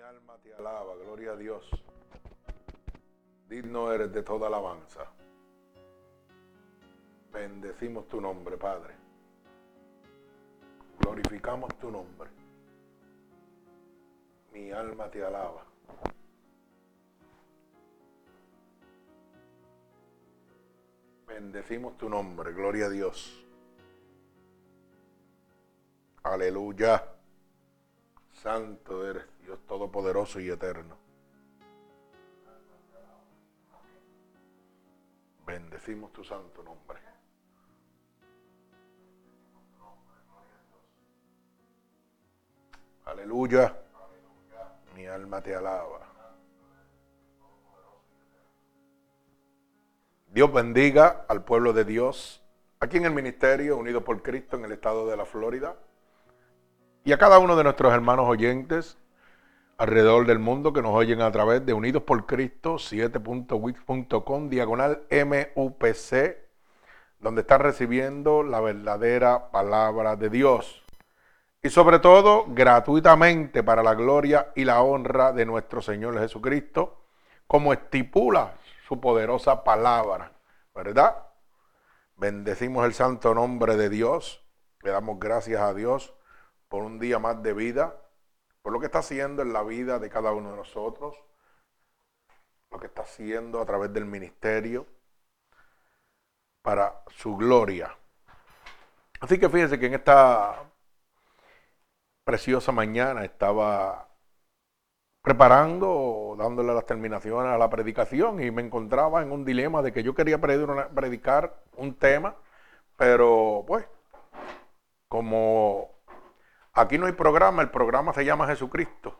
Mi alma te alaba, gloria a Dios. Digno eres de toda alabanza. Bendecimos tu nombre, Padre. Glorificamos tu nombre. Mi alma te alaba. Bendecimos tu nombre, gloria a Dios. Aleluya. Santo eres Dios Todopoderoso y Eterno. Bendecimos tu santo nombre. Aleluya. Mi alma te alaba. Dios bendiga al pueblo de Dios aquí en el ministerio Unido por Cristo en el estado de la Florida y a cada uno de nuestros hermanos oyentes alrededor del mundo que nos oyen a través de Unidos por Cristo 7.wix.com diagonal MUPC, donde están recibiendo la verdadera palabra de Dios. Y sobre todo, gratuitamente para la gloria y la honra de nuestro Señor Jesucristo, como estipula su poderosa palabra, ¿verdad? Bendecimos el santo nombre de Dios, le damos gracias a Dios por un día más de vida, por lo que está haciendo en la vida de cada uno de nosotros, lo que está haciendo a través del ministerio para su gloria. Así que fíjense que en esta preciosa mañana estaba preparando, dándole las terminaciones a la predicación y me encontraba en un dilema de que yo quería predicar un tema, pero pues como Aquí no hay programa, el programa se llama Jesucristo.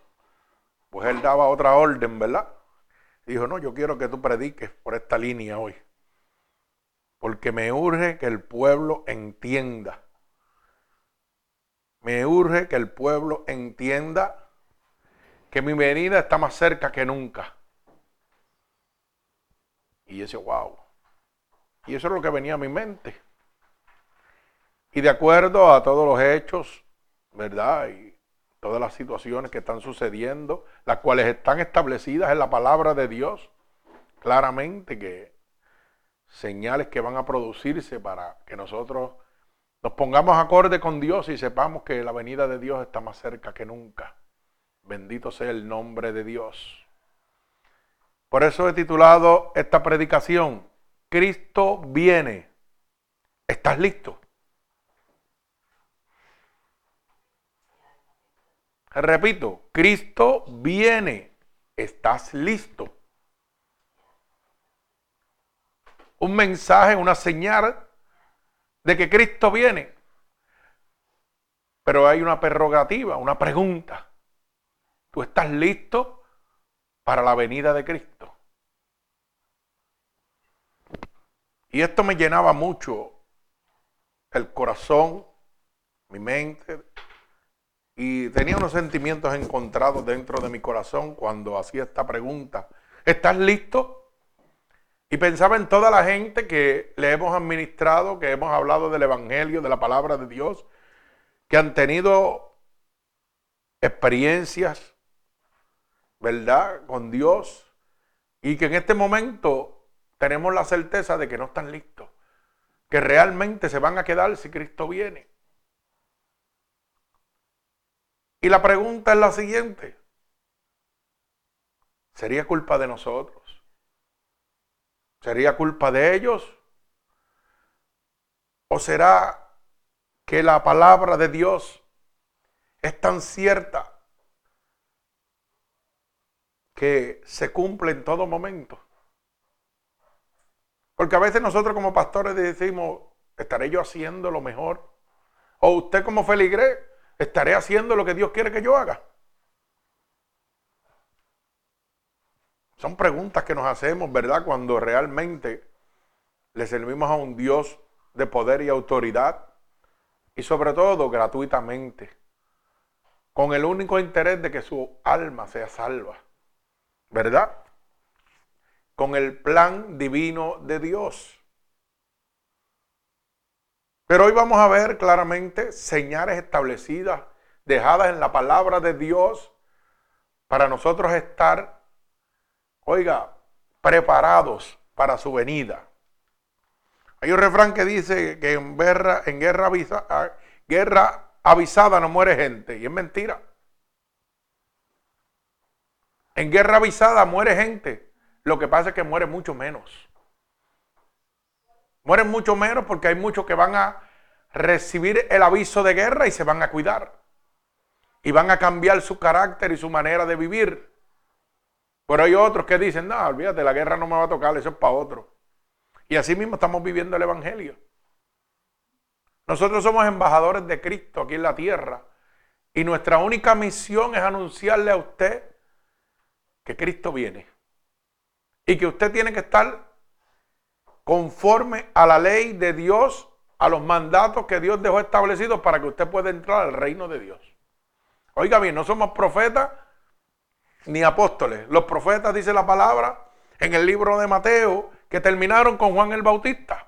Pues él daba otra orden, ¿verdad? dijo, no, yo quiero que tú prediques por esta línea hoy. Porque me urge que el pueblo entienda. Me urge que el pueblo entienda que mi venida está más cerca que nunca. Y ese, wow. Y eso es lo que venía a mi mente. Y de acuerdo a todos los hechos ¿verdad? Y todas las situaciones que están sucediendo, las cuales están establecidas en la palabra de Dios, claramente que señales que van a producirse para que nosotros nos pongamos acorde con Dios y sepamos que la venida de Dios está más cerca que nunca. Bendito sea el nombre de Dios. Por eso he titulado esta predicación, Cristo viene. ¿Estás listo? Repito, Cristo viene. ¿Estás listo? Un mensaje, una señal de que Cristo viene. Pero hay una prerrogativa, una pregunta. ¿Tú estás listo para la venida de Cristo? Y esto me llenaba mucho el corazón, mi mente, y tenía unos sentimientos encontrados dentro de mi corazón cuando hacía esta pregunta. ¿Estás listo? Y pensaba en toda la gente que le hemos administrado, que hemos hablado del Evangelio, de la palabra de Dios, que han tenido experiencias, ¿verdad?, con Dios, y que en este momento tenemos la certeza de que no están listos, que realmente se van a quedar si Cristo viene. Y la pregunta es la siguiente. ¿Sería culpa de nosotros? ¿Sería culpa de ellos? ¿O será que la palabra de Dios es tan cierta que se cumple en todo momento? Porque a veces nosotros como pastores decimos, ¿estaré yo haciendo lo mejor? O usted como feligrés ¿Estaré haciendo lo que Dios quiere que yo haga? Son preguntas que nos hacemos, ¿verdad? Cuando realmente le servimos a un Dios de poder y autoridad y sobre todo gratuitamente, con el único interés de que su alma sea salva, ¿verdad? Con el plan divino de Dios. Pero hoy vamos a ver claramente señales establecidas dejadas en la palabra de Dios para nosotros estar, oiga, preparados para su venida. Hay un refrán que dice que en guerra, en guerra, guerra avisada no muere gente, y es mentira. En guerra avisada muere gente, lo que pasa es que muere mucho menos. Mueren mucho menos porque hay muchos que van a recibir el aviso de guerra y se van a cuidar. Y van a cambiar su carácter y su manera de vivir. Pero hay otros que dicen, no, olvídate, la guerra no me va a tocar, eso es para otro. Y así mismo estamos viviendo el Evangelio. Nosotros somos embajadores de Cristo aquí en la tierra. Y nuestra única misión es anunciarle a usted que Cristo viene. Y que usted tiene que estar conforme a la ley de Dios, a los mandatos que Dios dejó establecidos para que usted pueda entrar al reino de Dios. Oiga bien, no somos profetas ni apóstoles. Los profetas, dice la palabra en el libro de Mateo, que terminaron con Juan el Bautista.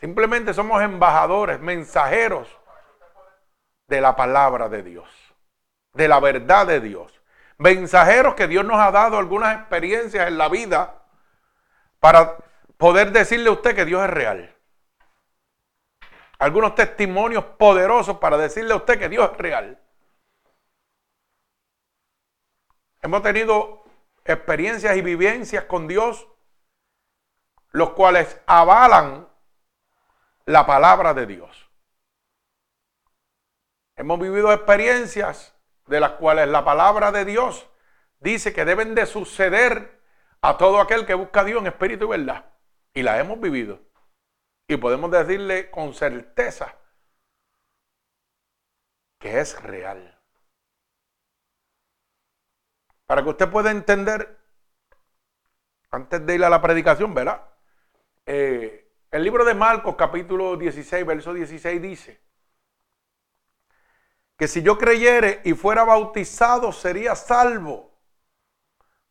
Simplemente somos embajadores, mensajeros de la palabra de Dios, de la verdad de Dios mensajeros que Dios nos ha dado algunas experiencias en la vida para poder decirle a usted que Dios es real. Algunos testimonios poderosos para decirle a usted que Dios es real. Hemos tenido experiencias y vivencias con Dios, los cuales avalan la palabra de Dios. Hemos vivido experiencias de las cuales la palabra de Dios dice que deben de suceder a todo aquel que busca a Dios en espíritu y verdad. Y la hemos vivido. Y podemos decirle con certeza que es real. Para que usted pueda entender, antes de ir a la predicación, ¿verdad? Eh, el libro de Marcos capítulo 16, verso 16 dice, que si yo creyere y fuera bautizado sería salvo.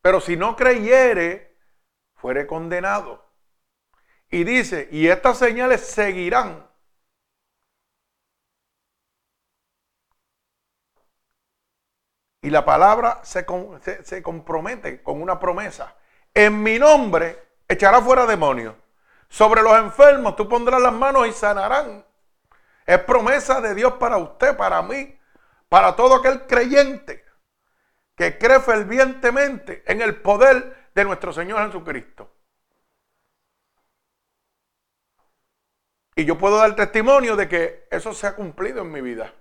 Pero si no creyere, fuere condenado. Y dice, y estas señales seguirán. Y la palabra se, se, compromete con una promesa. En mi nombre echará fuera demonios. Sobre los enfermos tú pondrás las manos y sanarán. Es promesa de Dios para usted, para mí, para todo aquel creyente que cree fervientemente en el poder de nuestro Señor Jesucristo. Y yo puedo dar testimonio de que eso se ha cumplido en mi vida.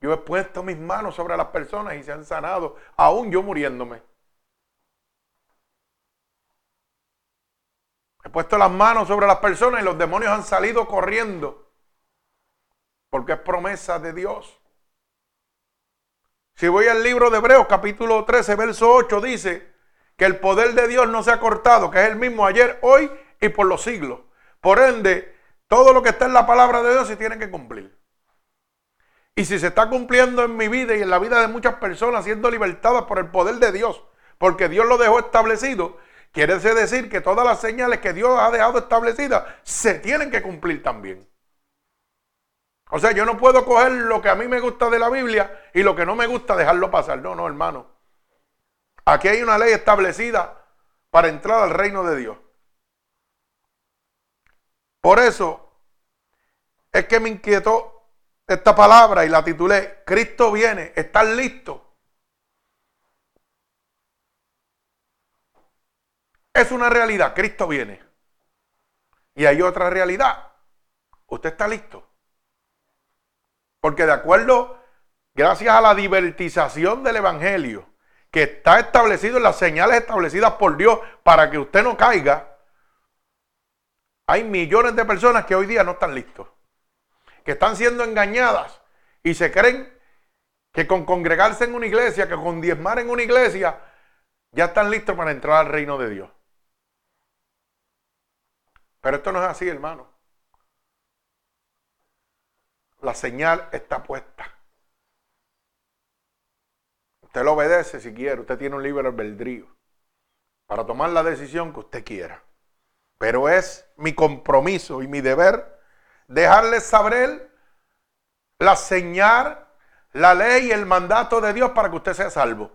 Yo he puesto mis manos sobre las personas y se han sanado, aún yo muriéndome. He puesto las manos sobre las personas y los demonios han salido corriendo porque es promesa de Dios. Si voy al libro de Hebreos capítulo 13, verso 8, dice que el poder de Dios no se ha cortado, que es el mismo ayer, hoy y por los siglos. Por ende, todo lo que está en la palabra de Dios se tiene que cumplir. Y si se está cumpliendo en mi vida y en la vida de muchas personas, siendo libertadas por el poder de Dios, porque Dios lo dejó establecido, quiere decir que todas las señales que Dios ha dejado establecidas se tienen que cumplir también. O sea, yo no puedo coger lo que a mí me gusta de la Biblia y lo que no me gusta dejarlo pasar. No, no, hermano. Aquí hay una ley establecida para entrar al reino de Dios. Por eso es que me inquietó esta palabra y la titulé, Cristo viene, ¿estás listo? Es una realidad, Cristo viene. Y hay otra realidad, usted está listo. Porque de acuerdo, gracias a la divertización del Evangelio, que está establecido en las señales establecidas por Dios para que usted no caiga, hay millones de personas que hoy día no están listos, que están siendo engañadas y se creen que con congregarse en una iglesia, que con diezmar en una iglesia, ya están listos para entrar al reino de Dios. Pero esto no es así, hermano la señal está puesta. Usted lo obedece si quiere, usted tiene un libre albedrío para tomar la decisión que usted quiera. Pero es mi compromiso y mi deber dejarles saber la señal, la ley y el mandato de Dios para que usted sea salvo.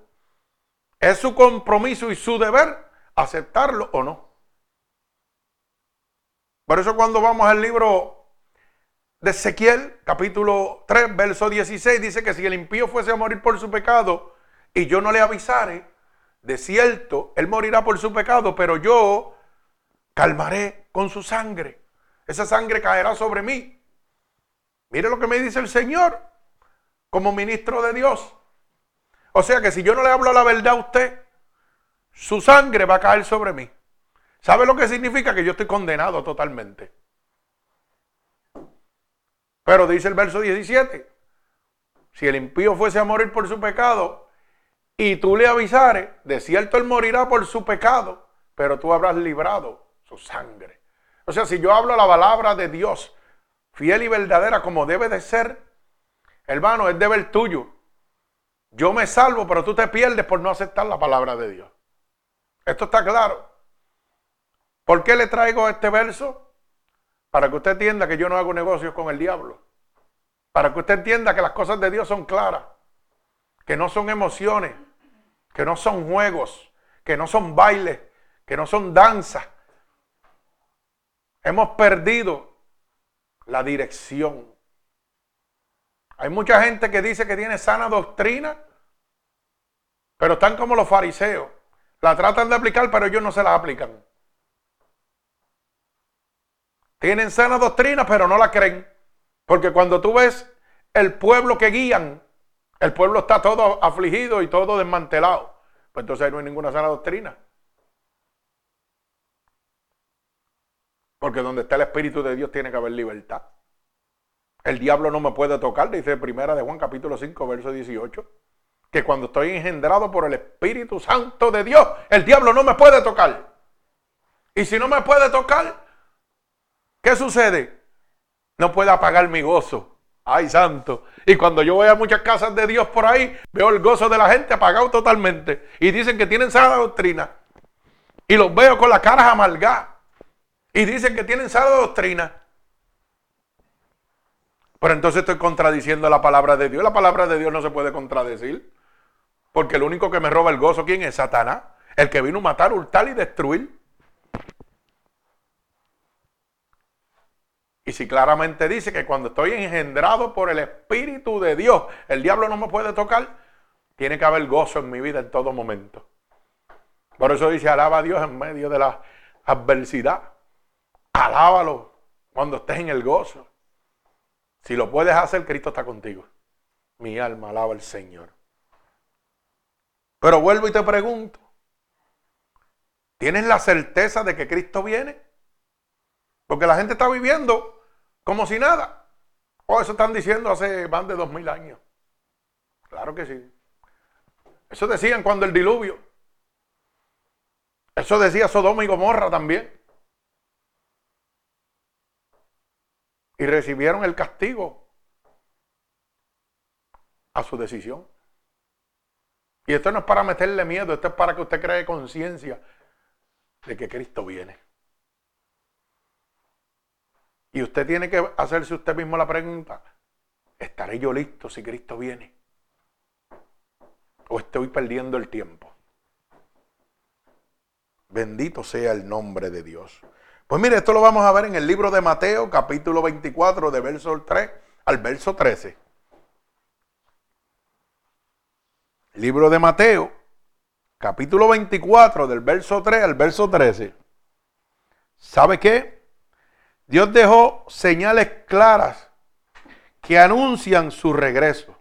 Es su compromiso y su deber aceptarlo o no. Por eso cuando vamos al libro de Ezequiel, capítulo 3, verso 16, dice que si el impío fuese a morir por su pecado y yo no le avisare, de cierto, él morirá por su pecado, pero yo calmaré con su sangre. Esa sangre caerá sobre mí. Mire lo que me dice el Señor como ministro de Dios. O sea que si yo no le hablo la verdad a usted, su sangre va a caer sobre mí. ¿Sabe lo que significa? Que yo estoy condenado totalmente. Pero dice el verso 17, si el impío fuese a morir por su pecado y tú le avisares, de cierto él morirá por su pecado, pero tú habrás librado su sangre. O sea, si yo hablo la palabra de Dios, fiel y verdadera como debe de ser, hermano, es deber tuyo. Yo me salvo, pero tú te pierdes por no aceptar la palabra de Dios. Esto está claro. ¿Por qué le traigo este verso? Para que usted entienda que yo no hago negocios con el diablo. Para que usted entienda que las cosas de Dios son claras. Que no son emociones. Que no son juegos. Que no son bailes. Que no son danzas. Hemos perdido la dirección. Hay mucha gente que dice que tiene sana doctrina, pero están como los fariseos. La tratan de aplicar, pero ellos no se la aplican. Tienen sana doctrina, pero no la creen. Porque cuando tú ves el pueblo que guían, el pueblo está todo afligido y todo desmantelado. Pues entonces no hay ninguna sana doctrina. Porque donde está el Espíritu de Dios tiene que haber libertad. El diablo no me puede tocar, dice primera de Juan capítulo 5, verso 18. Que cuando estoy engendrado por el Espíritu Santo de Dios, el diablo no me puede tocar. Y si no me puede tocar, ¿Qué sucede? No puede apagar mi gozo. Ay, santo. Y cuando yo voy a muchas casas de Dios por ahí, veo el gozo de la gente apagado totalmente. Y dicen que tienen sana doctrina. Y los veo con las caras amargadas. Y dicen que tienen sana doctrina. Pero entonces estoy contradiciendo la palabra de Dios. La palabra de Dios no se puede contradecir. Porque el único que me roba el gozo, ¿quién es? Satanás. El que vino a matar, hurtar y destruir. Y si claramente dice que cuando estoy engendrado por el Espíritu de Dios, el diablo no me puede tocar, tiene que haber gozo en mi vida en todo momento. Por eso dice, alaba a Dios en medio de la adversidad. Alábalo cuando estés en el gozo. Si lo puedes hacer, Cristo está contigo. Mi alma alaba al Señor. Pero vuelvo y te pregunto, ¿tienes la certeza de que Cristo viene? Porque la gente está viviendo como si nada. O oh, eso están diciendo hace más de dos mil años. Claro que sí. Eso decían cuando el diluvio. Eso decía Sodoma y Gomorra también. Y recibieron el castigo a su decisión. Y esto no es para meterle miedo, esto es para que usted cree conciencia de que Cristo viene. Y usted tiene que hacerse usted mismo la pregunta, ¿estaré yo listo si Cristo viene? ¿O estoy perdiendo el tiempo? Bendito sea el nombre de Dios. Pues mire, esto lo vamos a ver en el libro de Mateo, capítulo 24, de verso 3 al verso 13. Libro de Mateo, capítulo 24, del verso 3 al verso 13. ¿Sabe qué? Dios dejó señales claras que anuncian su regreso.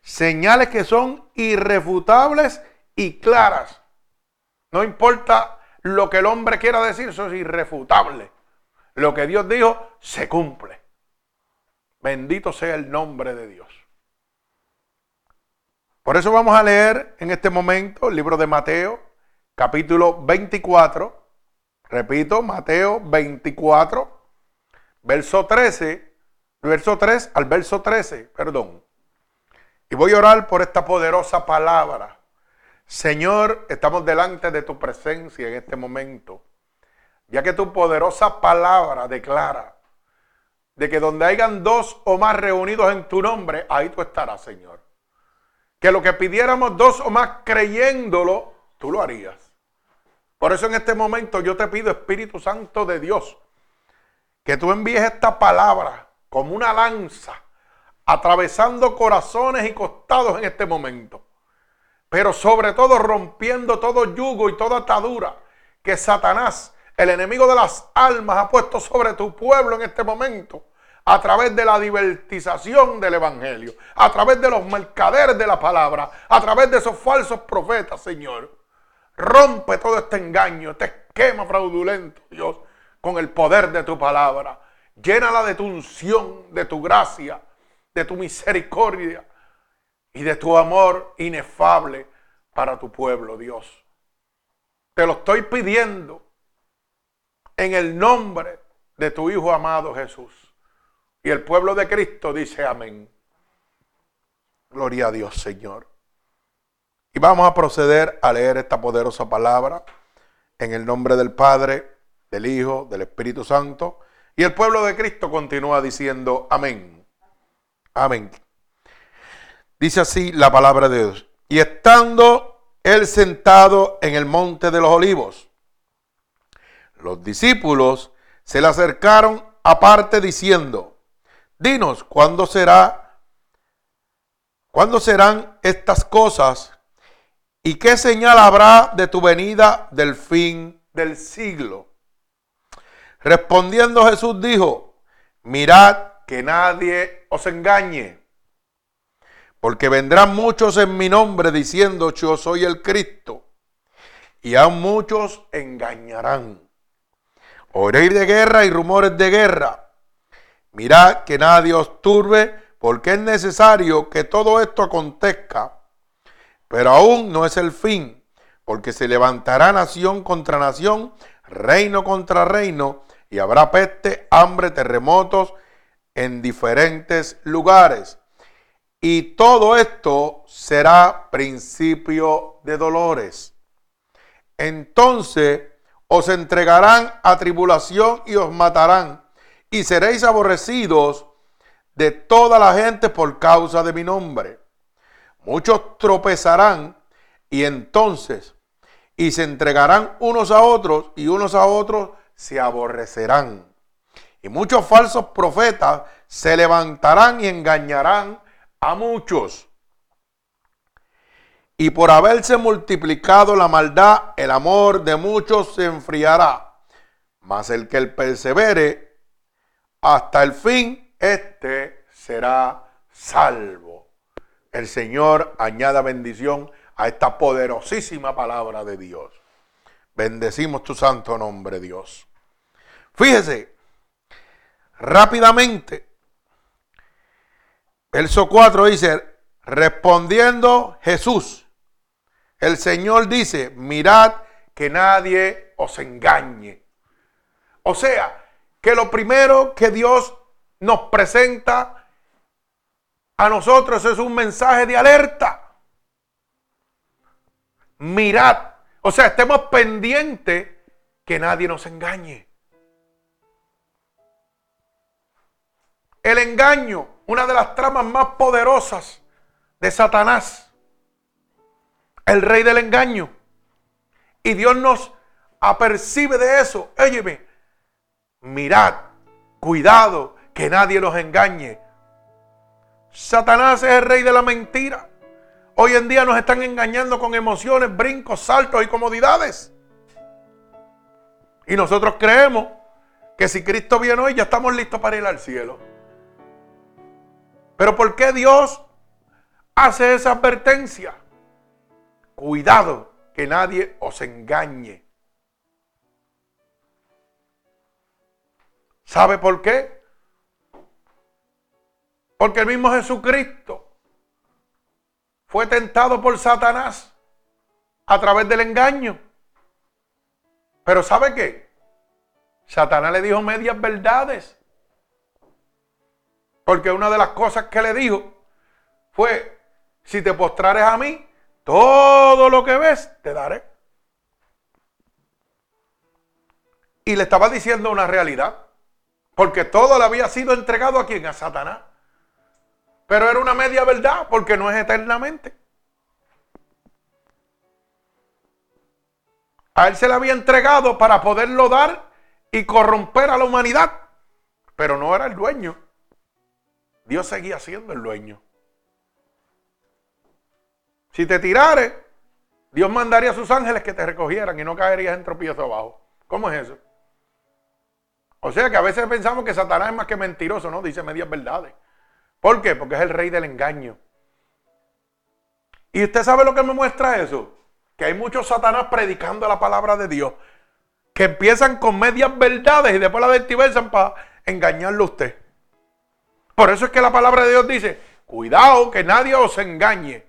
Señales que son irrefutables y claras. No importa lo que el hombre quiera decir, eso es irrefutable. Lo que Dios dijo se cumple. Bendito sea el nombre de Dios. Por eso vamos a leer en este momento el libro de Mateo, capítulo 24, Repito, Mateo 24, verso 13, verso 3 al verso 13, perdón. Y voy a orar por esta poderosa palabra. Señor, estamos delante de tu presencia en este momento, ya que tu poderosa palabra declara de que donde hayan dos o más reunidos en tu nombre, ahí tú estarás, Señor. Que lo que pidiéramos dos o más creyéndolo, tú lo harías. Por eso en este momento yo te pido, Espíritu Santo de Dios, que tú envíes esta palabra como una lanza, atravesando corazones y costados en este momento. Pero sobre todo rompiendo todo yugo y toda atadura que Satanás, el enemigo de las almas, ha puesto sobre tu pueblo en este momento a través de la divertización del Evangelio, a través de los mercaderes de la palabra, a través de esos falsos profetas, Señor. Rompe todo este engaño, este esquema fraudulento, Dios, con el poder de tu palabra. Llénala de tu unción, de tu gracia, de tu misericordia y de tu amor inefable para tu pueblo, Dios. Te lo estoy pidiendo en el nombre de tu Hijo amado Jesús. Y el pueblo de Cristo dice amén. Gloria a Dios, Señor. Y vamos a proceder a leer esta poderosa palabra en el nombre del Padre, del Hijo, del Espíritu Santo. Y el pueblo de Cristo continúa diciendo amén. Amén. Dice así la palabra de Dios. Y estando él sentado en el monte de los olivos, los discípulos se le acercaron aparte diciendo, Dinos, ¿cuándo será? ¿Cuándo serán estas cosas? ¿Y qué señal habrá de tu venida del fin del siglo? Respondiendo Jesús dijo, mirad que nadie os engañe, porque vendrán muchos en mi nombre diciendo yo soy el Cristo, y aún muchos engañarán. Oréis de guerra y rumores de guerra Mirad que nadie os turbe, porque es necesario que todo esto acontezca. Pero aún no es el fin, porque se levantará nación contra nación, reino contra reino, y habrá peste, hambre, terremotos en diferentes lugares. Y todo esto será principio de dolores. Entonces os entregarán a tribulación y os matarán y seréis aborrecidos de toda la gente por causa de mi nombre. Muchos tropezarán y entonces y se entregarán unos a otros y unos a otros se aborrecerán. Y muchos falsos profetas se levantarán y engañarán a muchos. Y por haberse multiplicado la maldad, el amor de muchos se enfriará. Mas el que el persevere hasta el fin, este será salvo. El Señor añada bendición a esta poderosísima palabra de Dios. Bendecimos tu santo nombre, Dios. Fíjese, rápidamente, verso 4 dice, respondiendo Jesús, el Señor dice, mirad que nadie os engañe. O sea, que lo primero que Dios nos presenta a nosotros es un mensaje de alerta. Mirad, o sea, estemos pendientes que nadie nos engañe. El engaño, una de las tramas más poderosas de Satanás, el rey del engaño. Y Dios nos apercibe de eso. Óyeme, mirad, cuidado, que nadie los engañe. Satanás es el rey de la mentira. Hoy en día nos están engañando con emociones, brincos, saltos y comodidades. Y nosotros creemos que si Cristo viene hoy ya estamos listos para ir al cielo. Pero ¿por qué Dios hace esa advertencia? Cuidado que nadie os engañe. ¿Sabe por qué? Porque el mismo Jesucristo fue tentado por Satanás a través del engaño. Pero ¿sabe qué? Satanás le dijo medias verdades. Porque una de las cosas que le dijo fue, si te postrares a mí, todo lo que ves te daré. Y le estaba diciendo una realidad. Porque todo le había sido entregado a quien? A Satanás. Pero era una media verdad porque no es eternamente. A él se le había entregado para poderlo dar y corromper a la humanidad. Pero no era el dueño. Dios seguía siendo el dueño. Si te tirares, Dios mandaría a sus ángeles que te recogieran y no caerías en tropiezo abajo. ¿Cómo es eso? O sea que a veces pensamos que Satanás es más que mentiroso, ¿no? Dice medias verdades. ¿Por qué? Porque es el rey del engaño. ¿Y usted sabe lo que me muestra eso? Que hay muchos Satanás predicando la palabra de Dios, que empiezan con medias verdades y después la vertiversan para engañarlo a usted. Por eso es que la palabra de Dios dice, cuidado que nadie os engañe.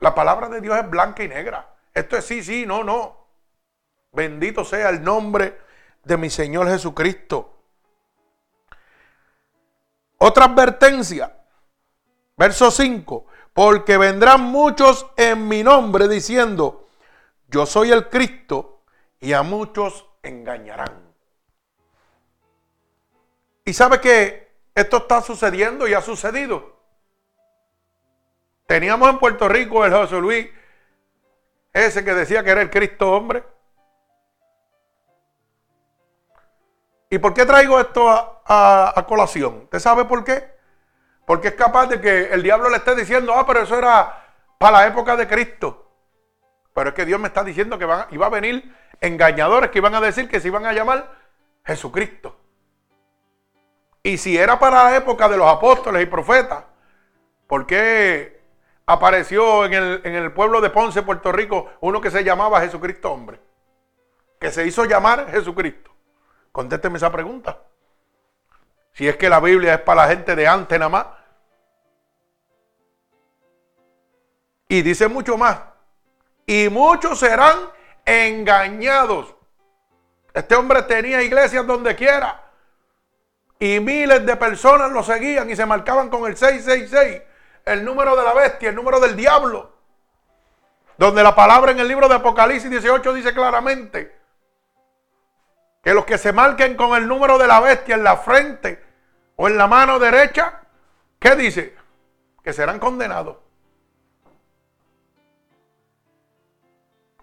La palabra de Dios es blanca y negra. Esto es sí, sí, no, no. Bendito sea el nombre de mi Señor Jesucristo. Otra advertencia, verso 5, porque vendrán muchos en mi nombre diciendo, yo soy el Cristo, y a muchos engañarán. Y sabe que esto está sucediendo y ha sucedido. Teníamos en Puerto Rico el José Luis, ese que decía que era el Cristo hombre. ¿Y por qué traigo esto a, colación? ¿Usted sabe por qué? Porque es capaz de que el diablo le esté diciendo, ah, pero eso era para la época de Cristo. Pero es que Dios me está diciendo que iba a venir engañadores que iban a decir que se iban a llamar Jesucristo. Y si era para la época de los apóstoles y profetas, ¿por qué apareció en el pueblo de Ponce, Puerto Rico, uno que se llamaba Jesucristo hombre? Que se hizo llamar Jesucristo. Contésteme esa pregunta. Si es que la Biblia es para la gente de antes nada más. Y dice mucho más. Y muchos serán engañados. Este hombre tenía iglesias donde quiera. Y miles de personas lo seguían y se marcaban con el 666, el número de la bestia, el número del diablo. Donde la palabra en el libro de Apocalipsis 18 dice claramente que los que se marquen con el número de la bestia en la frente o en la mano derecha, ¿qué dice? Que serán condenados.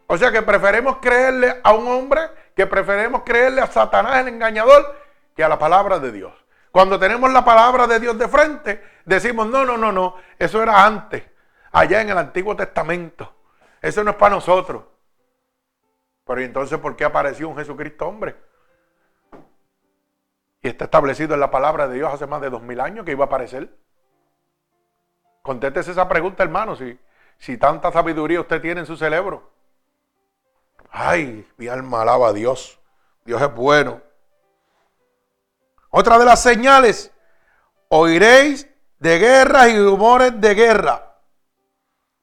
O sea que preferemos creerle a un hombre, que preferemos creerle a Satanás el engañador, que a la palabra de Dios. Cuando tenemos la palabra de Dios de frente, decimos, no, no, no, no, eso era antes, allá en el Antiguo Testamento. Eso no es para nosotros. Pero entonces, ¿por qué apareció un Jesucristo hombre? Y está establecido en la palabra de Dios hace más de dos mil años que iba a aparecer. Contéstese esa pregunta, hermano, si, si tanta sabiduría usted tiene en su cerebro. Ay, mi alma alaba a Dios. Dios es bueno. Otra de las señales, oiréis de guerras y rumores de guerra.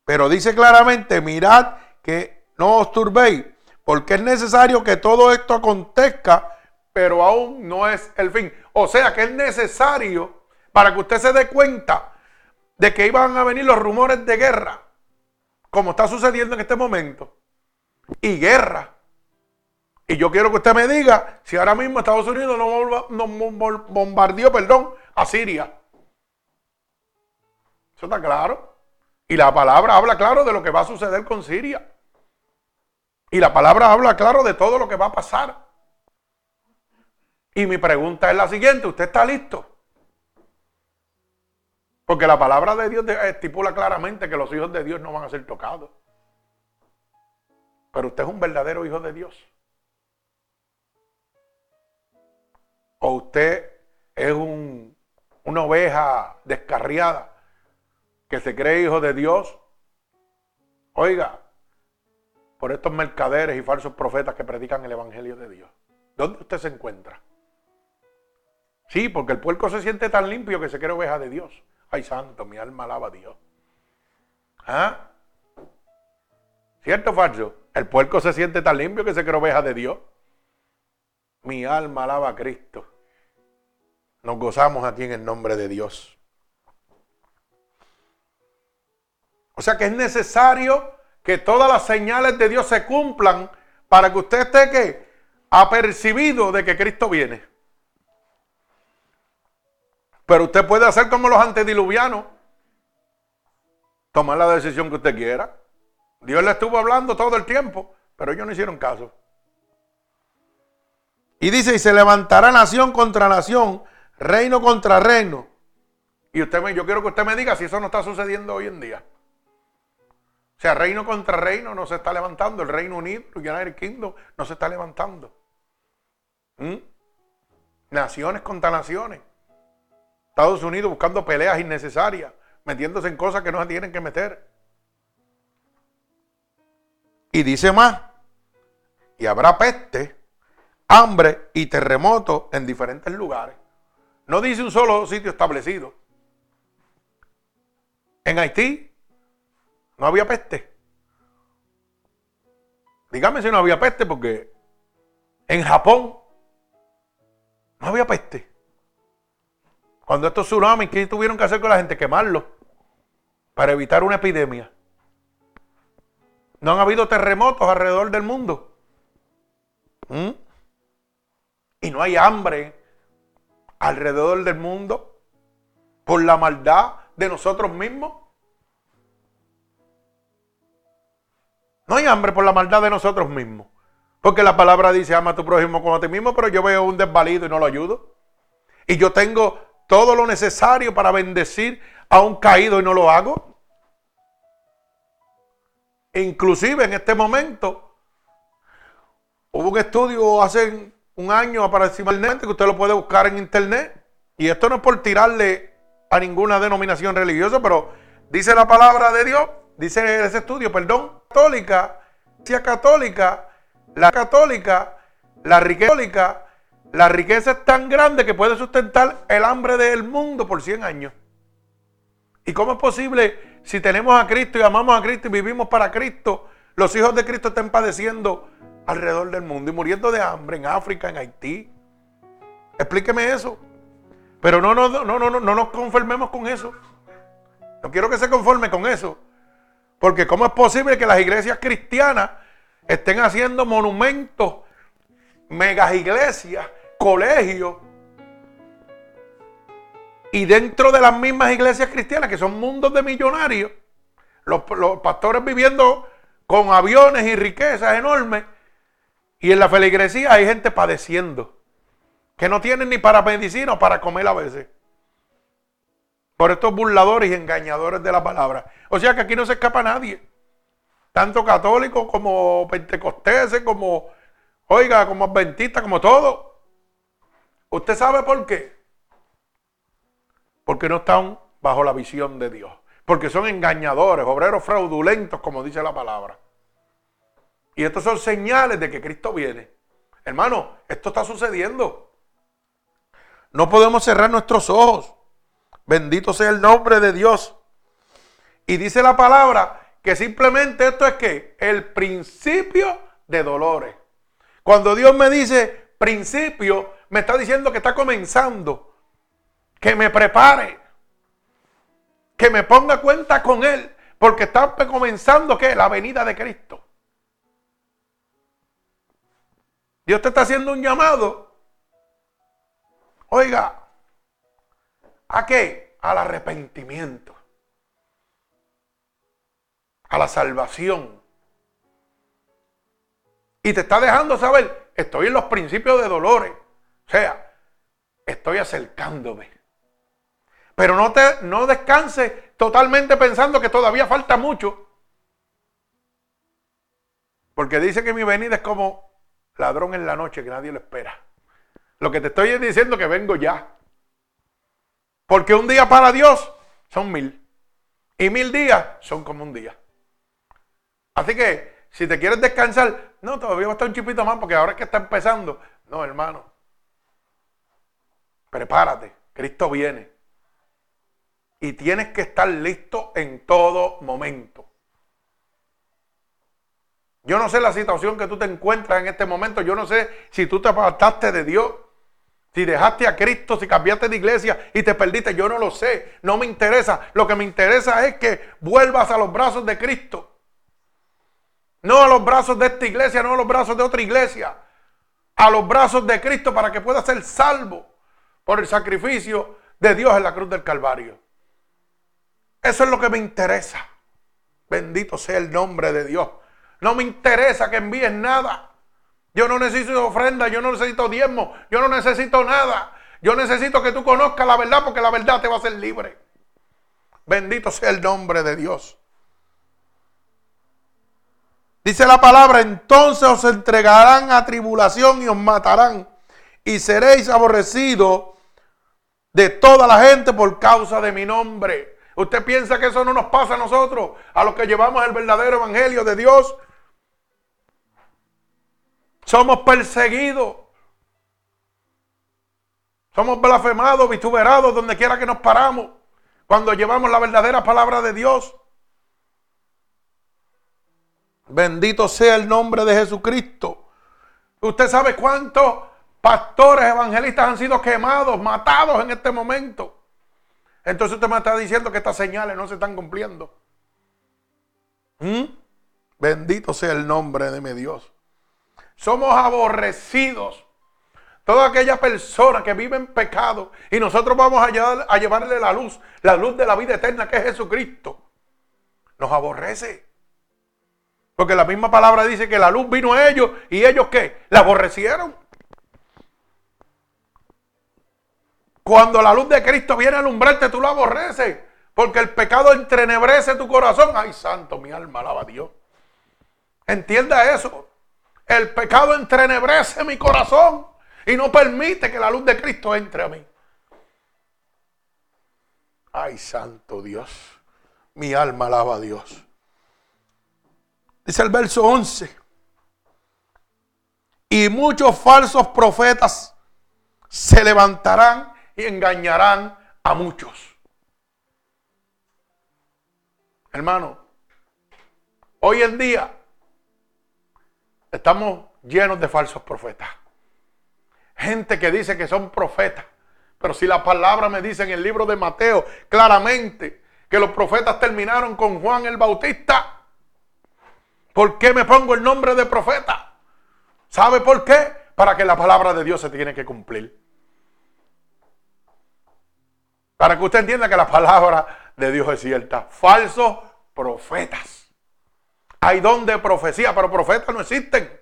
Pero dice claramente, mirad que no os turbéis, porque es necesario que todo esto acontezca pero aún no es el fin. O sea que es necesario para que usted se dé cuenta de que iban a venir los rumores de guerra, como está sucediendo en este momento, y guerra. Y yo quiero que usted me diga si ahora mismo Estados Unidos no, bombardeó, perdón, a Siria. Eso está claro. Y la palabra habla claro de lo que va a suceder con Siria. Y la palabra habla claro de todo lo que va a pasar. Y mi pregunta es la siguiente, ¿usted está listo? Porque la palabra de Dios estipula claramente que los hijos de Dios no van a ser tocados. Pero usted es un verdadero hijo de Dios. O usted es una oveja descarriada que se cree hijo de Dios. Oiga, por estos mercaderes y falsos profetas que predican el Evangelio de Dios. ¿Dónde usted se encuentra? Sí, porque el puerco se siente tan limpio que se cree oveja de Dios. Ay, santo, mi alma alaba a Dios. ¿Ah? ¿Cierto o? El puerco se siente tan limpio que se cree oveja de Dios. Mi alma alaba a Cristo. Nos gozamos aquí en el nombre de Dios. O sea que es necesario que todas las señales de Dios se cumplan para que usted esté que apercibido de que Cristo viene. Pero usted puede hacer como los antediluvianos. Tomar la decisión que usted quiera. Dios le estuvo hablando todo el tiempo, pero ellos no hicieron caso. Y dice, y se levantará nación contra nación, reino contra reino. Y usted me, yo quiero que usted me diga si eso no está sucediendo hoy en día. O sea, reino contra reino no se está levantando. El Reino Unido, el United Kingdom, no se está levantando. ¿Mm? Naciones contra naciones. Estados Unidos buscando peleas innecesarias, metiéndose en cosas que no se tienen que meter. Y dice más, y habrá peste, hambre y terremoto en diferentes lugares. No dice un solo sitio establecido. En Haití no había peste. Dígame si no había peste porque en Japón no había peste. Cuando estos tsunamis, ¿qué tuvieron que hacer con la gente? Quemarlo para evitar una epidemia. No han habido terremotos alrededor del mundo. ¿Mm? Y no hay hambre alrededor del mundo por la maldad de nosotros mismos. No hay hambre por la maldad de nosotros mismos. Porque la palabra dice, ama a tu prójimo como a ti mismo, pero yo veo un desvalido y no lo ayudo. Y yo tengo todo lo necesario para bendecir a un caído y no lo hago. Inclusive en este momento, hubo un estudio hace un año aproximadamente que usted lo puede buscar en internet. Y esto no es por tirarle a ninguna denominación religiosa, pero dice la palabra de Dios, dice ese estudio, perdón, católica, católica, la católica, la riqueza la riqueza es tan grande que puede sustentar el hambre del mundo por 100 años. ¿Y cómo es posible si tenemos a Cristo y amamos a Cristo y vivimos para Cristo, los hijos de Cristo estén padeciendo alrededor del mundo y muriendo de hambre en África, en Haití? Explíqueme eso. Pero no, no, no, no, no, no nos conformemos con eso. No quiero que se conforme con eso. Porque ¿cómo es posible que las iglesias cristianas estén haciendo monumentos, megas iglesias, colegios, y dentro de las mismas iglesias cristianas, que son mundos de millonarios, los, pastores viviendo con aviones y riquezas enormes, y en la feligresía hay gente padeciendo, que no tienen ni para medicina o para comer a veces. Por estos burladores y engañadores de la palabra. O sea que aquí no se escapa nadie. Tanto católicos como pentecosteses, como, oiga, como adventistas, como todo. ¿Usted sabe por qué? Porque no están bajo la visión de Dios. Porque son engañadores, obreros fraudulentos, como dice la palabra. Y estos son señales de que Cristo viene. Hermano, esto está sucediendo. No podemos cerrar nuestros ojos. Bendito sea el nombre de Dios. Y dice la palabra que simplemente esto es que el principio de dolores. Cuando Dios me dice principio, me está diciendo que está comenzando. Que me prepare. Que me ponga cuenta con Él. Porque está comenzando que la venida de Cristo. Dios te está haciendo un llamado. Oiga, ¿A qué? Al arrepentimiento. A la salvación. Y te está dejando saber, estoy en los principios de dolores. O sea, estoy acercándome. Pero no, te, no descanse totalmente pensando que todavía falta mucho. Porque dice que mi venida es como ladrón en la noche que nadie lo espera. Lo que te estoy diciendo es que vengo ya. Porque un día para Dios son mil. Y mil días son como un día. Así que si te quieres descansar, no, todavía va a estar un chipito más porque ahora es que está empezando. No, hermano. Prepárate. Cristo viene. Y tienes que estar listo en todo momento. Yo no sé la situación que tú te encuentras en este momento. Yo no sé si tú te apartaste de Dios. Si dejaste a Cristo, si cambiaste de iglesia y te perdiste, yo no lo sé, no me interesa. Lo que me interesa es que vuelvas a los brazos de Cristo. No a los brazos de esta iglesia, no a los brazos de otra iglesia. A los brazos de Cristo para que puedas ser salvo por el sacrificio de Dios en la cruz del Calvario. Eso es lo que me interesa. Bendito sea el nombre de Dios. No me interesa que envíes nada. Yo no necesito ofrenda, yo no necesito diezmo, yo no necesito nada. Yo necesito que tú conozcas la verdad porque la verdad te va a hacer libre. Bendito sea el nombre de Dios. Dice la palabra, entonces os entregarán a tribulación y os matarán y seréis aborrecidos de toda la gente por causa de mi nombre. ¿Usted piensa que eso no nos pasa a nosotros, a los que llevamos el verdadero evangelio de Dios? Somos perseguidos. Somos blasfemados, vituperados donde quiera que nos paramos. Cuando llevamos la verdadera palabra de Dios. Bendito sea el nombre de Jesucristo. Usted sabe cuántos pastores evangelistas han sido quemados, matados en este momento. Entonces usted me está diciendo que estas señales no se están cumpliendo. ¿Mm? Bendito sea el nombre de mi Dios. Somos aborrecidos. Toda aquella persona que vive en pecado y nosotros vamos a, a llevarle la luz, la luz de la vida eterna que es Jesucristo, nos aborrece. Porque la misma palabra dice que la luz vino a ellos y ellos qué? La aborrecieron. Cuando la luz de Cristo viene a alumbrarte, tú lo aborreces. Porque el pecado entrenebrece tu corazón. Ay, santo, mi alma alaba a Dios. Entienda eso. El pecado entrenebrece mi corazón y no permite que la luz de Cristo entre a mí. Ay, santo Dios. Mi alma alaba a Dios. Dice el verso 11. Y muchos falsos profetas se levantarán y engañarán a muchos. Hermano, hoy en día estamos llenos de falsos profetas. Gente que dice que son profetas. Pero si la palabra me dice en el libro de Mateo claramente que los profetas terminaron con Juan el Bautista, ¿por qué me pongo el nombre de profeta? ¿Sabe por qué? Para que la palabra de Dios se tiene que cumplir. Para que usted entienda que la palabra de Dios es cierta. Falsos profetas. Hay don de profecía, pero profetas no existen.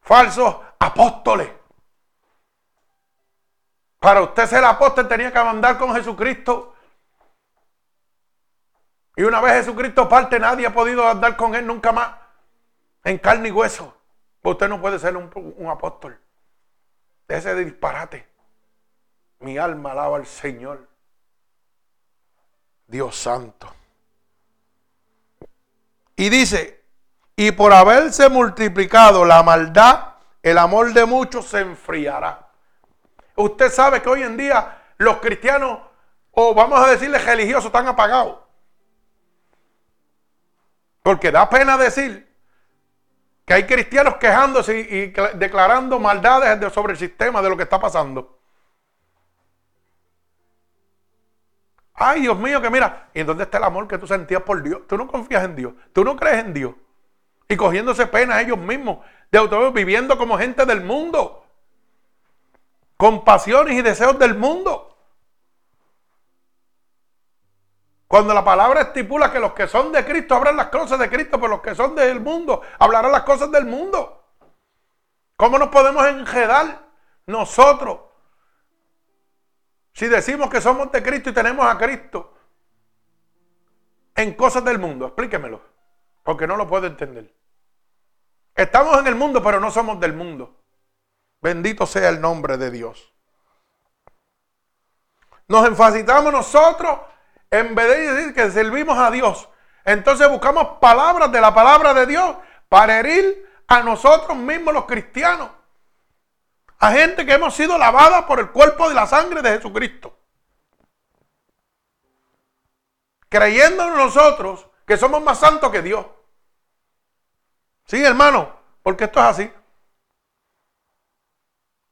Falsos apóstoles. Para usted ser apóstol tenía que andar con Jesucristo. Y una vez Jesucristo parte, nadie ha podido andar con él nunca más. En carne y hueso. Usted no puede ser un, apóstol. Ese disparate. Mi alma alaba al Señor. Dios santo. Y dice, y por haberse multiplicado la maldad, el amor de muchos se enfriará. Usted sabe que hoy en día los cristianos, o vamos a decirle religiosos, están apagados. Porque da pena decir que hay cristianos quejándose y, declarando maldades sobre el sistema de lo que está pasando. Ay, Dios mío, que mira, ¿y dónde está el amor que tú sentías por Dios? Tú no confías en Dios, tú no crees en Dios. Y cogiéndose pena ellos mismos, de automóvil, viviendo como gente del mundo, con pasiones y deseos del mundo. Cuando la palabra estipula que los que son de Cristo hablan las cosas de Cristo, pero los que son del mundo hablarán las cosas del mundo. ¿Cómo nos podemos enredar nosotros si decimos que somos de Cristo y tenemos a Cristo en cosas del mundo, explíquemelo, porque no lo puedo entender. Estamos en el mundo, pero no somos del mundo. Bendito sea el nombre de Dios. Nos enfacitamos nosotros en vez de decir que servimos a Dios. Entonces buscamos palabras de la palabra de Dios para herir a nosotros mismos los cristianos a gente que hemos sido lavada por el cuerpo de la sangre de Jesucristo. Creyendo en nosotros que somos más santos que Dios. Sí, hermano, porque esto es así.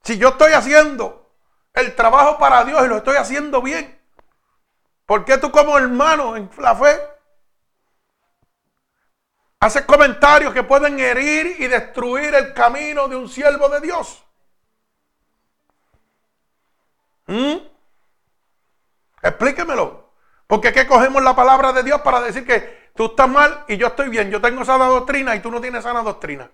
Si yo estoy haciendo el trabajo para Dios y lo estoy haciendo bien, ¿por qué tú como hermano en la fe haces comentarios que pueden herir y destruir el camino de un siervo de Dios? ¿Mm? Explíquemelo. Porque qué cogemos la palabra de Dios para decir que tú estás mal y yo estoy bien. Yo tengo sana doctrina y tú no tienes sana doctrina.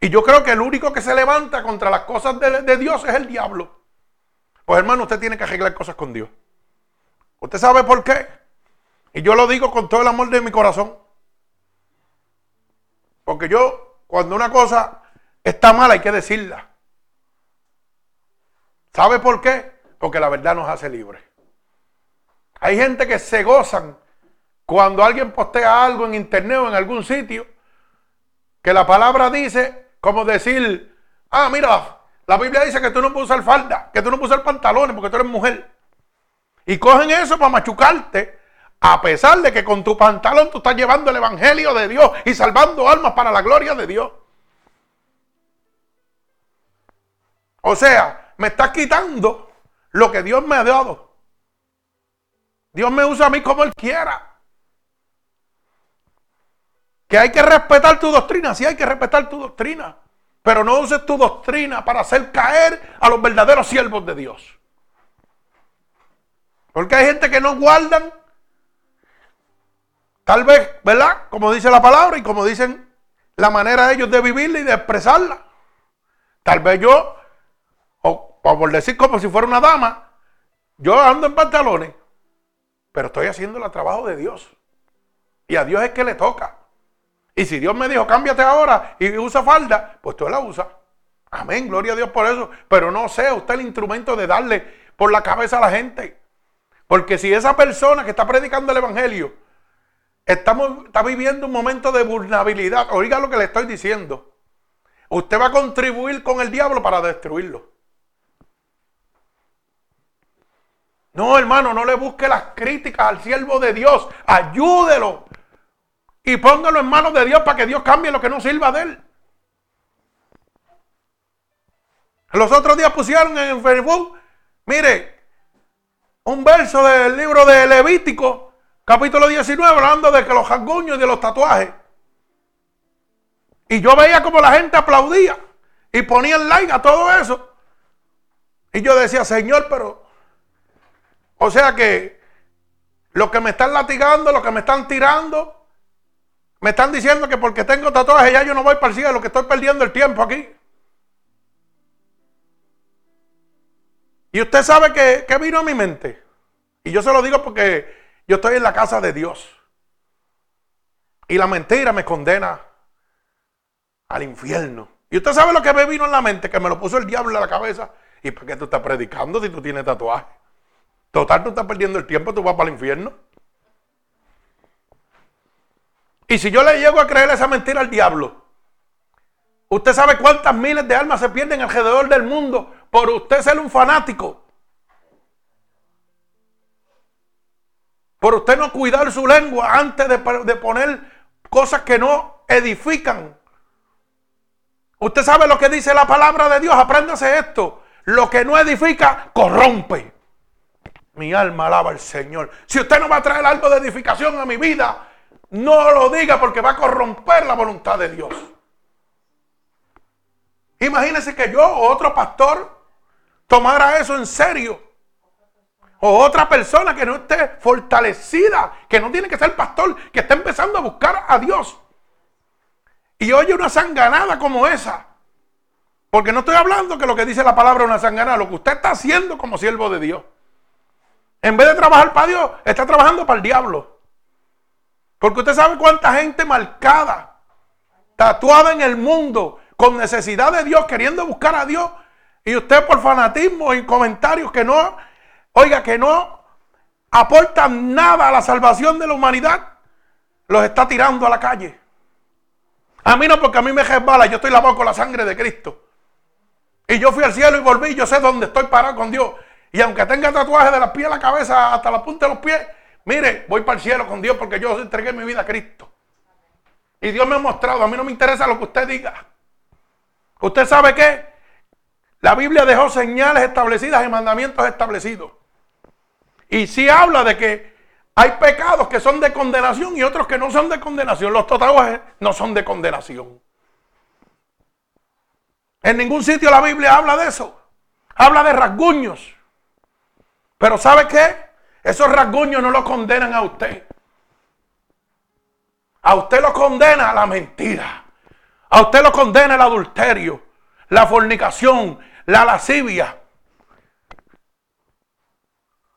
Y yo creo que el único que se levanta contra las cosas de, de Dios es el diablo. Pues hermano, usted tiene que arreglar cosas con Dios. ¿Usted sabe por qué? Y yo lo digo con todo el amor de mi corazón. Porque yo, cuando una cosa está mala, hay que decirla. ¿Sabe por qué? Porque la verdad nos hace libres. Hay gente que se gozan cuando alguien postea algo en internet o en algún sitio, que la palabra dice, como decir, ah, mira, la Biblia dice que tú no puedes usar falda, que tú no puedes usar pantalones porque tú eres mujer. Y cogen eso para machucarte, a pesar de que con tu pantalón tú estás llevando el Evangelio de Dios y salvando almas para la gloria de Dios. O sea, me estás quitando lo que Dios me ha dado. Dios me usa a mí como Él quiera. Que hay que respetar tu doctrina, sí hay que respetar tu doctrina. Pero no uses tu doctrina para hacer caer a los verdaderos siervos de Dios. Porque hay gente que no guardan, tal vez, ¿verdad? Como dice la palabra y como dicen la manera de ellos de vivirla y de expresarla. Tal vez yo, por decir como si fuera una dama, yo ando en pantalones, pero estoy haciendo el trabajo de Dios. Y a Dios es que le toca. Y si Dios me dijo, cámbiate ahora y usa falda, pues tú la usas. Amén, gloria a Dios por eso. Pero no sea usted el instrumento de darle por la cabeza a la gente. Porque si esa persona que está predicando el Evangelio está viviendo un momento de vulnerabilidad, oiga lo que le estoy diciendo, usted va a contribuir con el diablo para destruirlo. No, hermano, no le busque las críticas al siervo de Dios. Ayúdelo. Y póngalo en manos de Dios para que Dios cambie lo que no sirva de él. Los otros días pusieron en Facebook, mire, un verso del libro de Levítico, capítulo 19, hablando de que los janguños y de los tatuajes. Y yo veía como la gente aplaudía y ponía el like a todo eso. Y yo decía, Señor, pero, o sea que los que me están latigando, los que me están tirando, me están diciendo que porque tengo tatuajes ya yo no voy para el cielo, que estoy perdiendo el tiempo aquí. Y usted sabe que, vino a mi mente. Y yo se lo digo porque yo estoy en la casa de Dios. Y la mentira me condena al infierno. Y usted sabe lo que me vino en la mente, que me lo puso el diablo en la cabeza. ¿Y por qué tú estás predicando si tú tienes tatuaje? Total, tú estás perdiendo el tiempo, tú vas para el infierno. Y si yo le llego a creer esa mentira al diablo, usted sabe cuántas miles de almas se pierden alrededor del mundo por usted ser un fanático. Por usted no cuidar su lengua antes de, poner cosas que no edifican. Usted sabe lo que dice la palabra de Dios. Apréndase esto. Lo que no edifica, corrompe. Mi alma alaba al Señor. Si usted no va a traer algo de edificación a mi vida, no lo diga porque va a corromper la voluntad de Dios. Imagínese que yo o otro pastor tomara eso en serio. O otra persona que no esté fortalecida, que no tiene que ser pastor, que está empezando a buscar a Dios. Y oye una sanganada como esa. Porque no estoy hablando que lo que dice la palabra es una sanganada, lo que usted está haciendo como siervo de Dios. En vez de trabajar para Dios, está trabajando para el diablo. Porque usted sabe cuánta gente marcada, tatuada en el mundo, con necesidad de Dios, queriendo buscar a Dios, y usted por fanatismo y comentarios que no, oiga, que no aportan nada a la salvación de la humanidad, los está tirando a la calle. A mí no, porque a mí me resbala, yo estoy lavado con la sangre de Cristo. Y yo fui al cielo y volví, yo sé dónde estoy parado con Dios. Y aunque tenga tatuajes de las pies a la cabeza hasta la punta de los pies, mire, voy para el cielo con Dios porque yo entregué mi vida a Cristo. Y Dios me ha mostrado, a mí no me interesa lo que usted diga. ¿Usted sabe qué? La Biblia dejó señales establecidas y mandamientos establecidos. Y sí habla de que hay pecados que son de condenación y otros que no son de condenación. Los tatuajes no son de condenación. En ningún sitio la Biblia habla de eso. Habla de rasguños. Pero ¿sabe qué? Esos rasguños no lo condenan a usted. A usted lo condena la mentira. A usted lo condena el adulterio, la fornicación, la lascivia,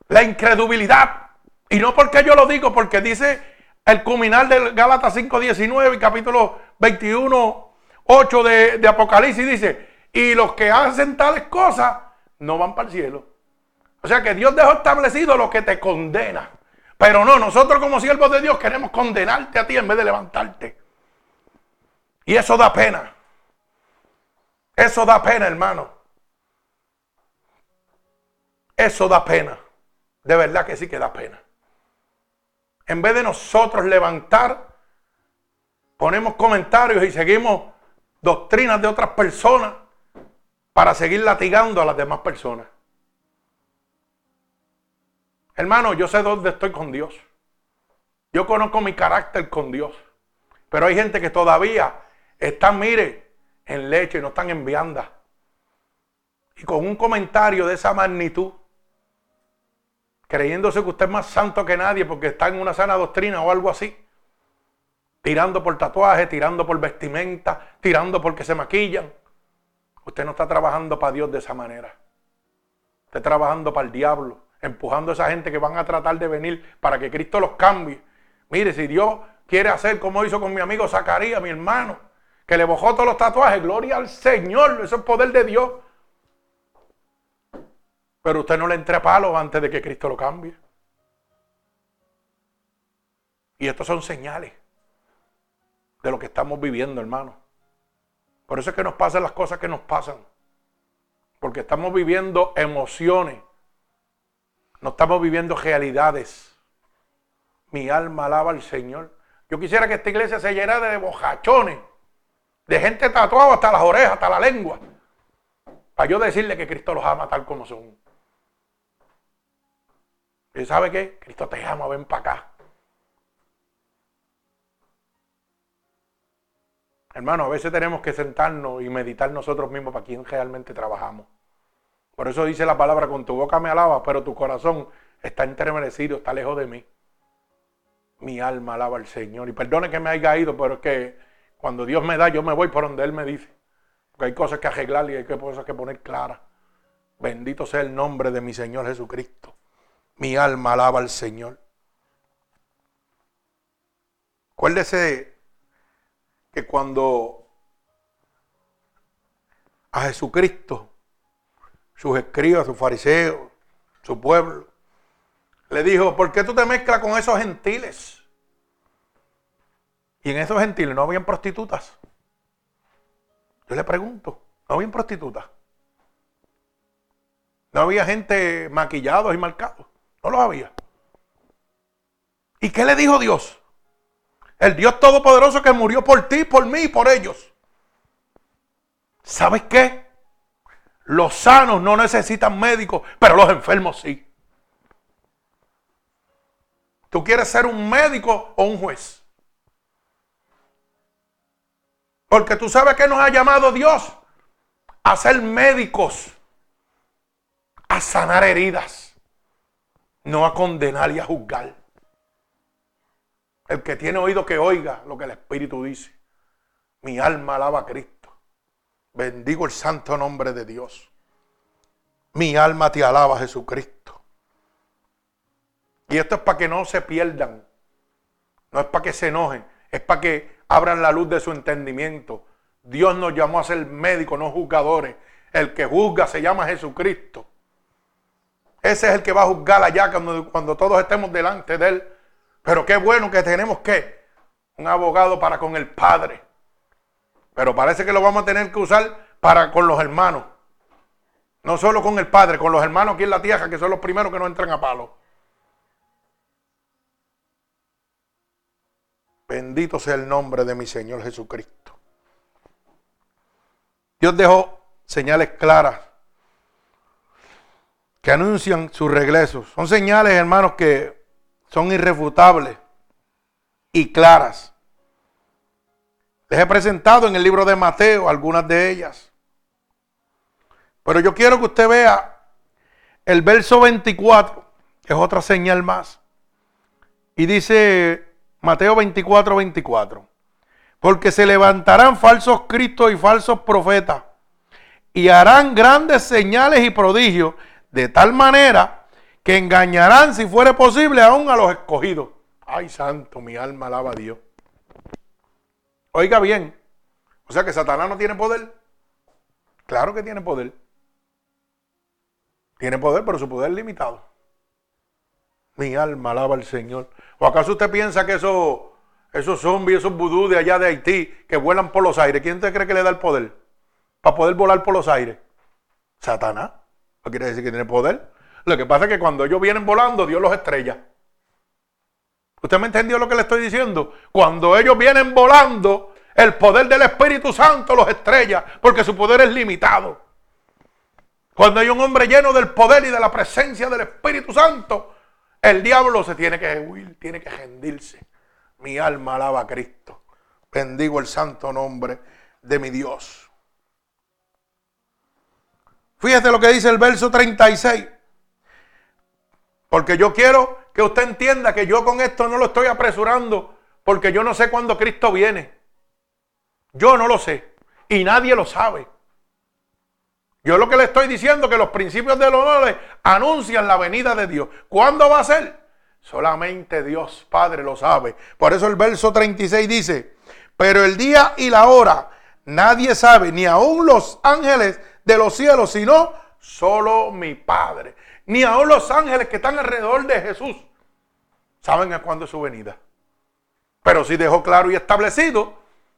la incredulidad. Y no porque yo lo digo, porque dice el cuminal del Gálatas 5.19 y capítulo 21, 8 de, de Apocalipsis, dice, y los que hacen tales cosas no van para el cielo. O sea que Dios dejó establecido lo que te condena. Pero no, nosotros como siervos de Dios queremos condenarte a ti en vez de levantarte. Y eso da pena. Eso da pena, hermano. Eso da pena. De verdad que sí que da pena. En vez de nosotros levantar, ponemos comentarios y seguimos doctrinas de otras personas para seguir latigando a las demás personas. Hermano, yo sé dónde estoy con Dios. Yo conozco mi carácter con Dios. Pero hay gente que todavía está, mire, en leche, no están en vianda. Y con un comentario de esa magnitud, creyéndose que usted es más santo que nadie porque está en una sana doctrina o algo así. Tirando por tatuajes, tirando por vestimenta, tirando porque se maquillan. Usted no está trabajando para Dios de esa manera. Está trabajando para el diablo, empujando a esa gente que van a tratar de venir para que Cristo los cambie. Mire, si Dios quiere hacer como hizo con mi amigo Zacarías, mi hermano, que le bojó todos los tatuajes, gloria al Señor, eso es poder de Dios. Pero usted no le entre palo antes de que Cristo lo cambie. Y estos son señales de lo que estamos viviendo, hermano. Por eso es que nos pasan las cosas que nos pasan. Porque estamos viviendo emociones. No estamos viviendo realidades. Mi alma alaba al Señor. Yo quisiera que esta iglesia se llenara de bojachones. De gente tatuada hasta las orejas, hasta la lengua. Para yo decirle que Cristo los ama tal como son. ¿Y sabe qué? Cristo te ama, ven para acá. Hermano, a veces tenemos que sentarnos y meditar nosotros mismos para quién realmente trabajamos. Por eso dice la palabra, con tu boca me alaba, pero tu corazón está entremerecido, está lejos de mí. Mi alma alaba al Señor. Y perdone que me haya ido, pero es que cuando Dios me da, yo me voy por donde Él me dice. Porque hay cosas que arreglar y hay cosas que poner claras. Bendito sea el nombre de mi Señor Jesucristo. Mi alma alaba al Señor. Acuérdese que cuando a Jesucristo, sus escribas, sus fariseos, su pueblo, le dijo, ¿por qué tú te mezclas con esos gentiles? Y en esos gentiles no habían prostitutas. Yo le pregunto, ¿no habían prostitutas? No había gente maquillados y marcados. No los había. ¿Y qué le dijo Dios? El Dios Todopoderoso que murió por ti, por mí y por ellos. ¿Sabes qué? Los sanos no necesitan médicos, pero los enfermos sí. ¿Tú quieres ser un médico o un juez? Porque tú sabes que nos ha llamado Dios a ser médicos, a sanar heridas, no a condenar y a juzgar. El que tiene oído que oiga lo que el Espíritu dice. Mi alma alaba a Cristo. Bendigo el santo nombre de Dios. Mi alma te alaba, Jesucristo. Y esto es para que no se pierdan. No es para que se enojen. Es para que abran la luz de su entendimiento. Dios nos llamó a ser médicos, no juzgadores. El que juzga se llama Jesucristo. Ese es el que va a juzgar allá cuando, cuando todos estemos delante de Él. Pero qué bueno que tenemos que un abogado para con el Padre. Pero parece que lo vamos a tener que usar para con los hermanos. No solo con el Padre, con los hermanos aquí en la tierra, que son los primeros que no entran a palo. Bendito sea el nombre de mi Señor Jesucristo. Dios dejó señales claras que anuncian su regreso. Son señales, hermanos, que son irrefutables y claras. Les he presentado en el libro de Mateo algunas de ellas. Pero yo quiero que usted vea el verso 24, que es otra señal más. Y dice Mateo 24, 24. Porque se levantarán falsos cristos y falsos profetas y harán grandes señales y prodigios de tal manera que engañarán, si fuere posible, aún a los escogidos. Ay, santo, mi alma alaba a Dios. Oiga bien, o sea que Satanás no tiene poder. Claro que tiene poder. Tiene poder, pero su poder es limitado. Mi alma alaba al Señor. ¿O acaso usted piensa que esos, esos zombies, esos vudú de allá de Haití, que vuelan por los aires, ¿quién te cree que le da el poder? Para poder volar por los aires. Satanás. No quiere decir que tiene poder. Lo que pasa es que cuando ellos vienen volando, Dios los estrella. ¿Usted me entendió lo que le estoy diciendo? Cuando ellos vienen volando, el poder del Espíritu Santo los estrella, porque su poder es limitado. Cuando hay un hombre lleno del poder y de la presencia del Espíritu Santo, el diablo se tiene que huir, tiene que rendirse. Mi alma alaba a Cristo. Bendigo el santo nombre de mi Dios. Fíjate lo que dice el verso 36. Porque yo quiero que usted entienda que yo con esto no lo estoy apresurando, porque yo no sé cuándo Cristo viene. Yo no lo sé. Y nadie lo sabe. Yo lo que le estoy diciendo es que los principios del honor anuncian la venida de Dios. ¿Cuándo va a ser? Solamente Dios Padre lo sabe. Por eso el verso 36 dice, pero el día y la hora nadie sabe, ni aun los ángeles de los cielos, sino solo mi Padre. Ni aun los ángeles que están alrededor de Jesús saben a cuándo es su venida. Pero sí dejó claro y establecido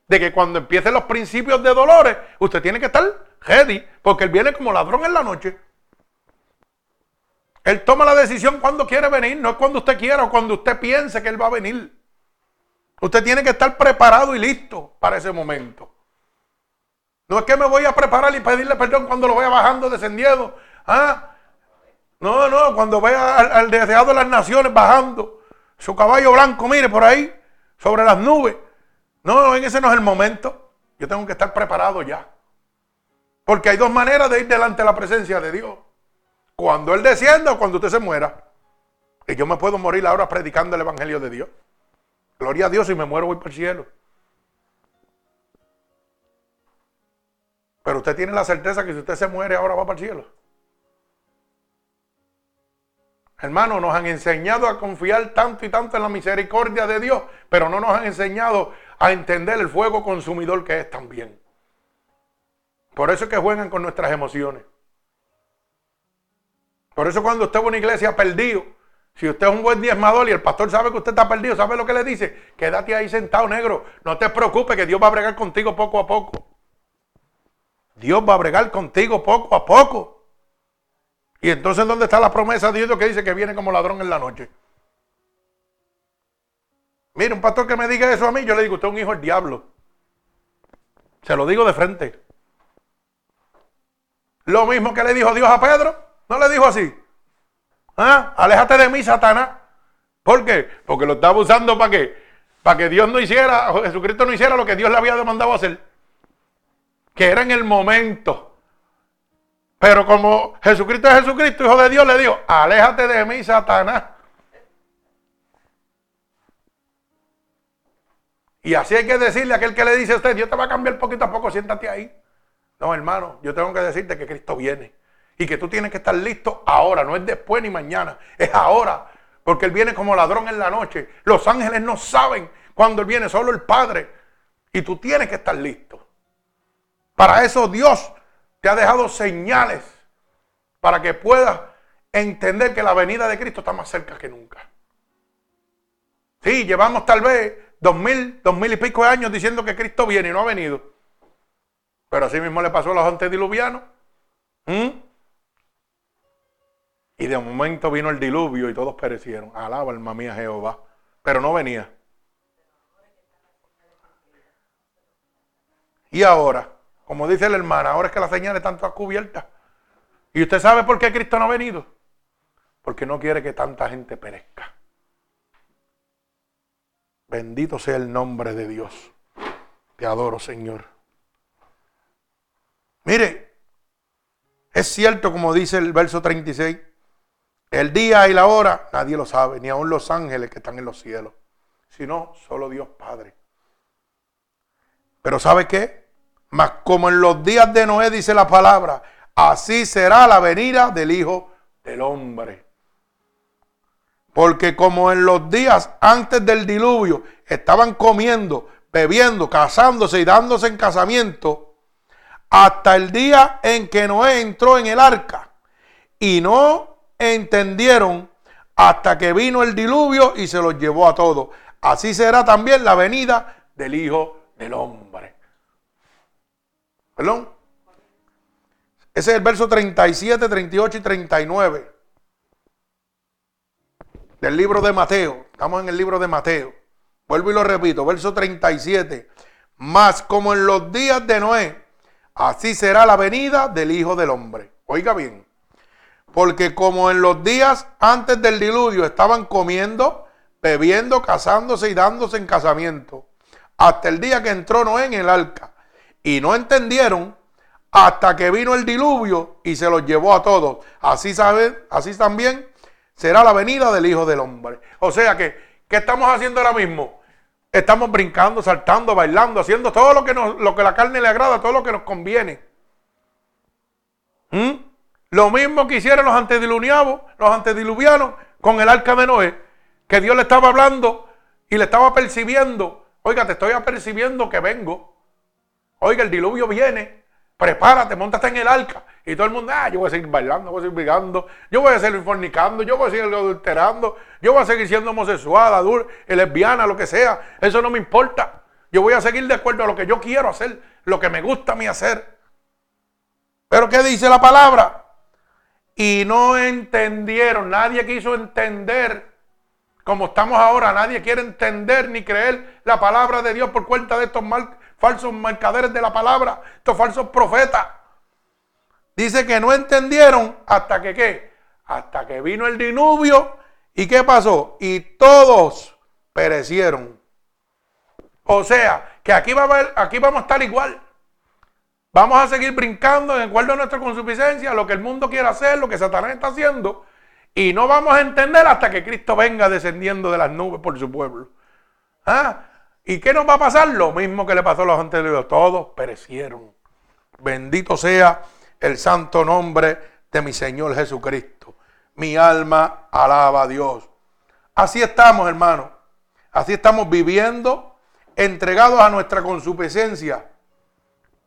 de que cuando empiecen los principios de dolores, usted tiene que estar ready, porque Él viene como ladrón en la noche. Él toma la decisión cuando quiere venir, no es cuando usted quiera o cuando usted piense que Él va a venir. Usted tiene que estar preparado y listo para ese momento. No es que me voy a preparar y pedirle perdón cuando lo vaya bajando, descendiendo. ¿Ah? No, no, cuando vea al, deseado de las naciones bajando, su caballo blanco, mire por ahí, sobre las nubes. No, en ese no es el momento. Yo tengo que estar preparado ya. Porque hay dos maneras de ir delante de la presencia de Dios. Cuando Él descienda o cuando usted se muera. Y yo me puedo morir ahora predicando el Evangelio de Dios. Gloria a Dios, si me muero voy para el cielo. Pero usted tiene la certeza que si usted se muere ahora va para el cielo. Hermanos, nos han enseñado a confiar tanto y tanto en la misericordia de Dios, pero no nos han enseñado a entender el fuego consumidor que es también. Por eso es que juegan con nuestras emociones. Por eso cuando usted va a una iglesia perdido, si usted es un buen diezmador y el pastor sabe que usted está perdido, ¿sabe lo que le dice? Quédate ahí sentado negro. No te preocupes que Dios va a bregar contigo poco a poco. Dios va a bregar contigo poco a poco. Y entonces, ¿dónde está la promesa de Dios que dice que viene como ladrón en la noche? Mire, un pastor que me diga eso a mí, yo le digo, usted es un hijo del diablo. Se lo digo de frente. Lo mismo que le dijo Dios a Pedro, no le dijo así. ¿Ah? Aléjate de mí, Satanás. ¿Por qué? Porque lo estaba usando para? Para que Dios no hiciera, Jesucristo no hiciera lo que Dios le había demandado hacer. Que era en el momento. Pero como Jesucristo es Jesucristo, hijo de Dios, le dijo, aléjate de mí, Satanás. Y así hay que decirle a aquel que le dice a usted, Dios te va a cambiar poquito a poco, siéntate ahí. No, hermano, yo tengo que decirte que Cristo viene. Y que tú tienes que estar listo ahora, no es después ni mañana, es ahora. Porque Él viene como ladrón en la noche. Los ángeles no saben cuándo Él viene, solo el Padre. Y tú tienes que estar listo. Para eso Dios te ha dejado señales para que puedas entender que la venida de Cristo está más cerca que nunca. Sí, llevamos tal vez dos mil, dos mil y pico de años diciendo que Cristo viene y no ha venido. Pero así mismo le pasó a los antediluvianos. ¿Mm? Y de momento vino el diluvio y todos perecieron. Alaba alma mía Jehová. Pero no venía. Y ahora, como dice la hermana, ahora es que la señal están todas cubiertas. ¿Y usted sabe por qué Cristo no ha venido? Porque no quiere que tanta gente perezca. Bendito sea el nombre de Dios. Te adoro, Señor. Mire, Es cierto, como dice el verso 36, el día y la hora nadie lo sabe, ni aun los ángeles que están en los cielos, sino solo Dios Padre. Pero ¿sabe qué? Mas como en los días de Noé dice la palabra, así será la venida del Hijo del Hombre. Porque como en los días antes del diluvio estaban comiendo, bebiendo, casándose y dándose en casamiento, hasta el día en que Noé entró en el arca. Y no entendieron hasta que vino el diluvio y se los llevó a todos. Así será también la venida del Hijo del Hombre. ¿Perdón? Ese es el verso 37, 38 y 39 del libro de Mateo. Estamos en el libro de Mateo. Vuelvo y lo repito, verso 37. Más como en los días de Noé, así será la venida del Hijo del Hombre. Oiga bien, porque como en los días antes del diluvio estaban comiendo, bebiendo, casándose y dándose en casamiento, hasta el día que entró Noé en el arca, y no entendieron hasta que vino el diluvio y se los llevó a todos. Así sabe, así también será la venida del Hijo del Hombre. O sea que, ¿qué estamos haciendo ahora mismo? Estamos brincando, saltando, bailando, haciendo todo lo que, lo que la carne le agrada, todo lo que nos conviene. ¿Mm? Lo mismo que hicieron los antediluvianos, los antediluvianos con el arca de Noé, que Dios le estaba hablando y le estaba percibiendo. Oiga, te estoy apercibiendo que vengo. Oiga, el diluvio viene prepárate, montate en el arca. Y todo el mundo, ah, yo voy a seguir bailando, voy a seguir brigando, yo voy a seguir fornicando, yo voy a seguir adulterando, yo voy a seguir siendo homosexual, adulto, lesbiana, lo que sea. Eso no me importa. Yo voy a seguir de acuerdo a lo que yo quiero hacer, lo que me gusta a mí hacer. Pero ¿qué dice la palabra? Y no entendieron, nadie quiso entender como estamos ahora, nadie quiere entender ni creer la palabra de Dios por cuenta de estos mal, falsos mercaderes de la palabra, estos falsos profetas. Dice que no entendieron hasta que qué? Hasta que vino el diluvio y qué pasó? Y todos perecieron. O sea, que aquí, va a aquí vamos a estar igual. Vamos a seguir brincando en acuerdo a nuestra consuficiencia, lo que el mundo quiere hacer, lo que Satanás está haciendo. Y no vamos a entender hasta que Cristo venga descendiendo de las nubes por su pueblo. ¿Ah? ¿Y qué nos va a pasar? Lo mismo que le pasó a los anteriores. Todos perecieron. Bendito sea el santo nombre de mi Señor Jesucristo. Mi alma alaba a Dios. Así estamos, hermano. Así estamos viviendo, entregados a nuestra consuficiencia.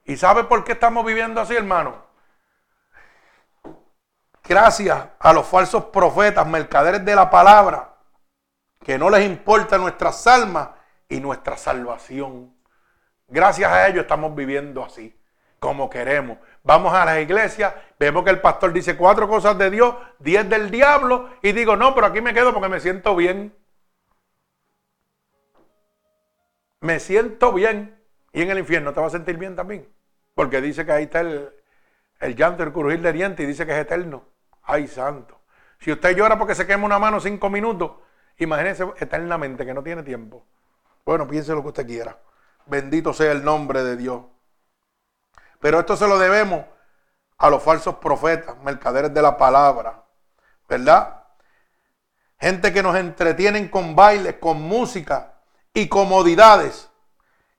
¿Y sabe por qué estamos viviendo así, hermano? Gracias a los falsos profetas, mercaderes de la palabra, que no les importa nuestras almas y nuestra salvación. Gracias a ellos estamos viviendo así, como queremos. Vamos a la iglesia, vemos que el pastor dice cuatro cosas de Dios, diez del diablo, y digo, no, pero aquí me quedo porque me siento bien. Me siento bien. Y en el infierno te vas a sentir bien también. Porque dice que ahí está el, el llanto, el crujir de dientes y dice que es eterno. Ay, santo. Si usted llora porque se quema una mano cinco minutos, imagínese eternamente que no tiene tiempo. Bueno, piense lo que usted quiera. Bendito sea el nombre de Dios. Pero esto se lo debemos a los falsos profetas, mercaderes de la palabra, ¿verdad? Gente que nos entretienen con bailes, con música y comodidades,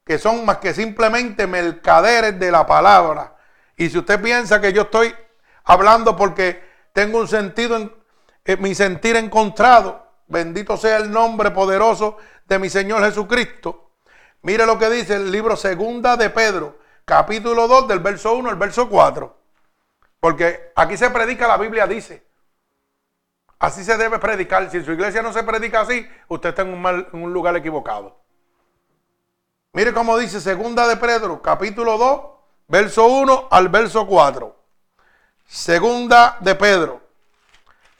que son más que simplemente mercaderes de la palabra. Y si usted piensa que yo estoy hablando porque tengo un sentido, en, eh, mi sentir encontrado, bendito sea el nombre poderoso de mi Señor Jesucristo. Mire lo que dice el libro Segunda de Pedro, capítulo 2, del verso 1 al verso 4. Porque aquí se predica, la Biblia dice. Así se debe predicar. Si en su iglesia no se predica así, usted está en un, mal, en un lugar equivocado. Mire cómo dice Segunda de Pedro, capítulo 2, verso 1 al verso 4. Segunda de Pedro,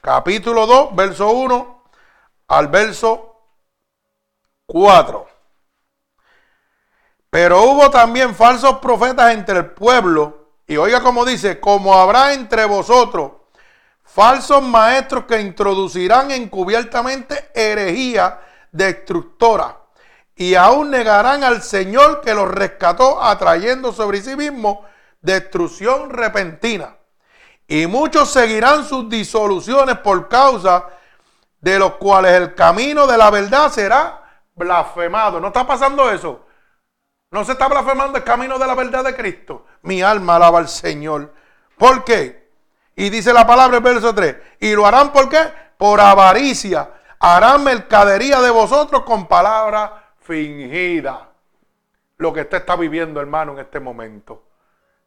capítulo 2, verso 1 al verso 4. Pero hubo también falsos profetas entre el pueblo. Y oiga como dice, como habrá entre vosotros falsos maestros que introducirán encubiertamente herejía destructora. Y aún negarán al Señor que los rescató, atrayendo sobre sí mismo destrucción repentina. Y muchos seguirán sus disoluciones por causa de los cuales el camino de la verdad será blasfemado. ¿No está pasando eso? No se está blasfemando el camino de la verdad de Cristo. Mi alma alaba al Señor. ¿Por qué? Y dice la palabra en verso 3. Y lo harán por qué? Por avaricia. Harán mercadería de vosotros con palabras fingidas. Lo que usted está viviendo, hermano, en este momento.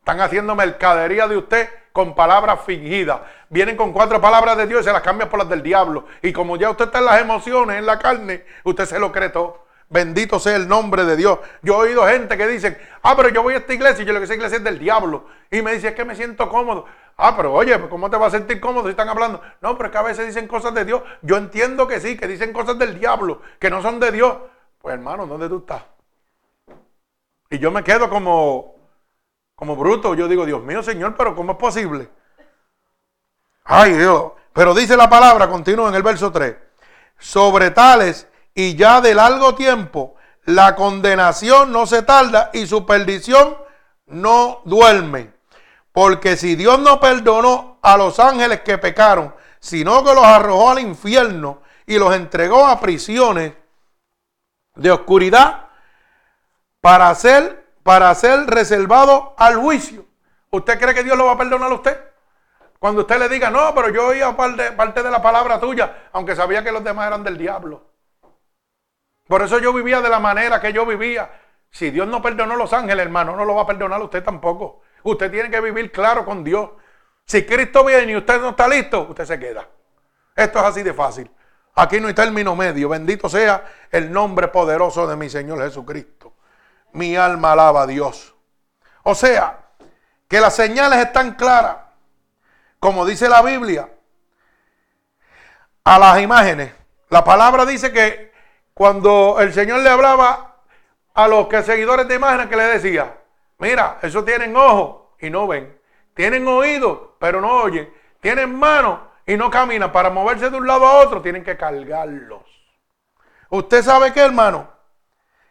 Están haciendo mercadería de usted con palabras fingidas. Vienen con cuatro palabras de Dios y se las cambian por las del diablo. Y como ya usted está en las emociones, en la carne, usted se lo cree. Bendito sea el nombre de Dios. Yo he oído gente que dicen, ah, pero yo voy a esta iglesia y yo lo que sé iglesia es del diablo. Y me dice, es que me siento cómodo. Ah, pero oye, ¿cómo te vas a sentir cómodo si están hablando? No, pero es que a veces dicen cosas de Dios. Yo entiendo que sí, que dicen cosas del diablo, que no son de Dios. Pues hermano, ¿dónde tú estás? Y yo me quedo como, como bruto. Yo digo, Dios mío, Señor, pero ¿cómo es posible? Ay, Dios. Pero dice la palabra, continúa en el verso 3. Sobre tales y ya de largo tiempo la condenación no se tarda y su perdición no duerme. Porque si Dios no perdonó a los ángeles que pecaron, sino que los arrojó al infierno y los entregó a prisiones de oscuridad para ser, para ser reservado al juicio. ¿Usted cree que Dios lo va a perdonar a usted? Cuando usted le diga, no, pero yo oía parte, de la palabra tuya, aunque sabía que los demás eran del diablo. Por eso yo vivía de la manera que yo vivía. Si Dios no perdonó a los ángeles, hermano, no lo va a perdonar a usted tampoco. Usted tiene que vivir claro con Dios. Si Cristo viene y usted no está listo, usted se queda. Esto es así de fácil. Aquí no hay término medio. Bendito sea el nombre poderoso de mi Señor Jesucristo. Mi alma alaba a Dios. O sea, que las señales están claras. Como dice la Biblia, a las imágenes. La palabra dice que cuando el Señor le hablaba a los que seguidores de imágenes que le decía, mira, esos tienen ojos y no ven, tienen oídos pero no oyen, tienen manos y no caminan, para moverse de un lado a otro tienen que cargarlos. Usted sabe qué, hermano,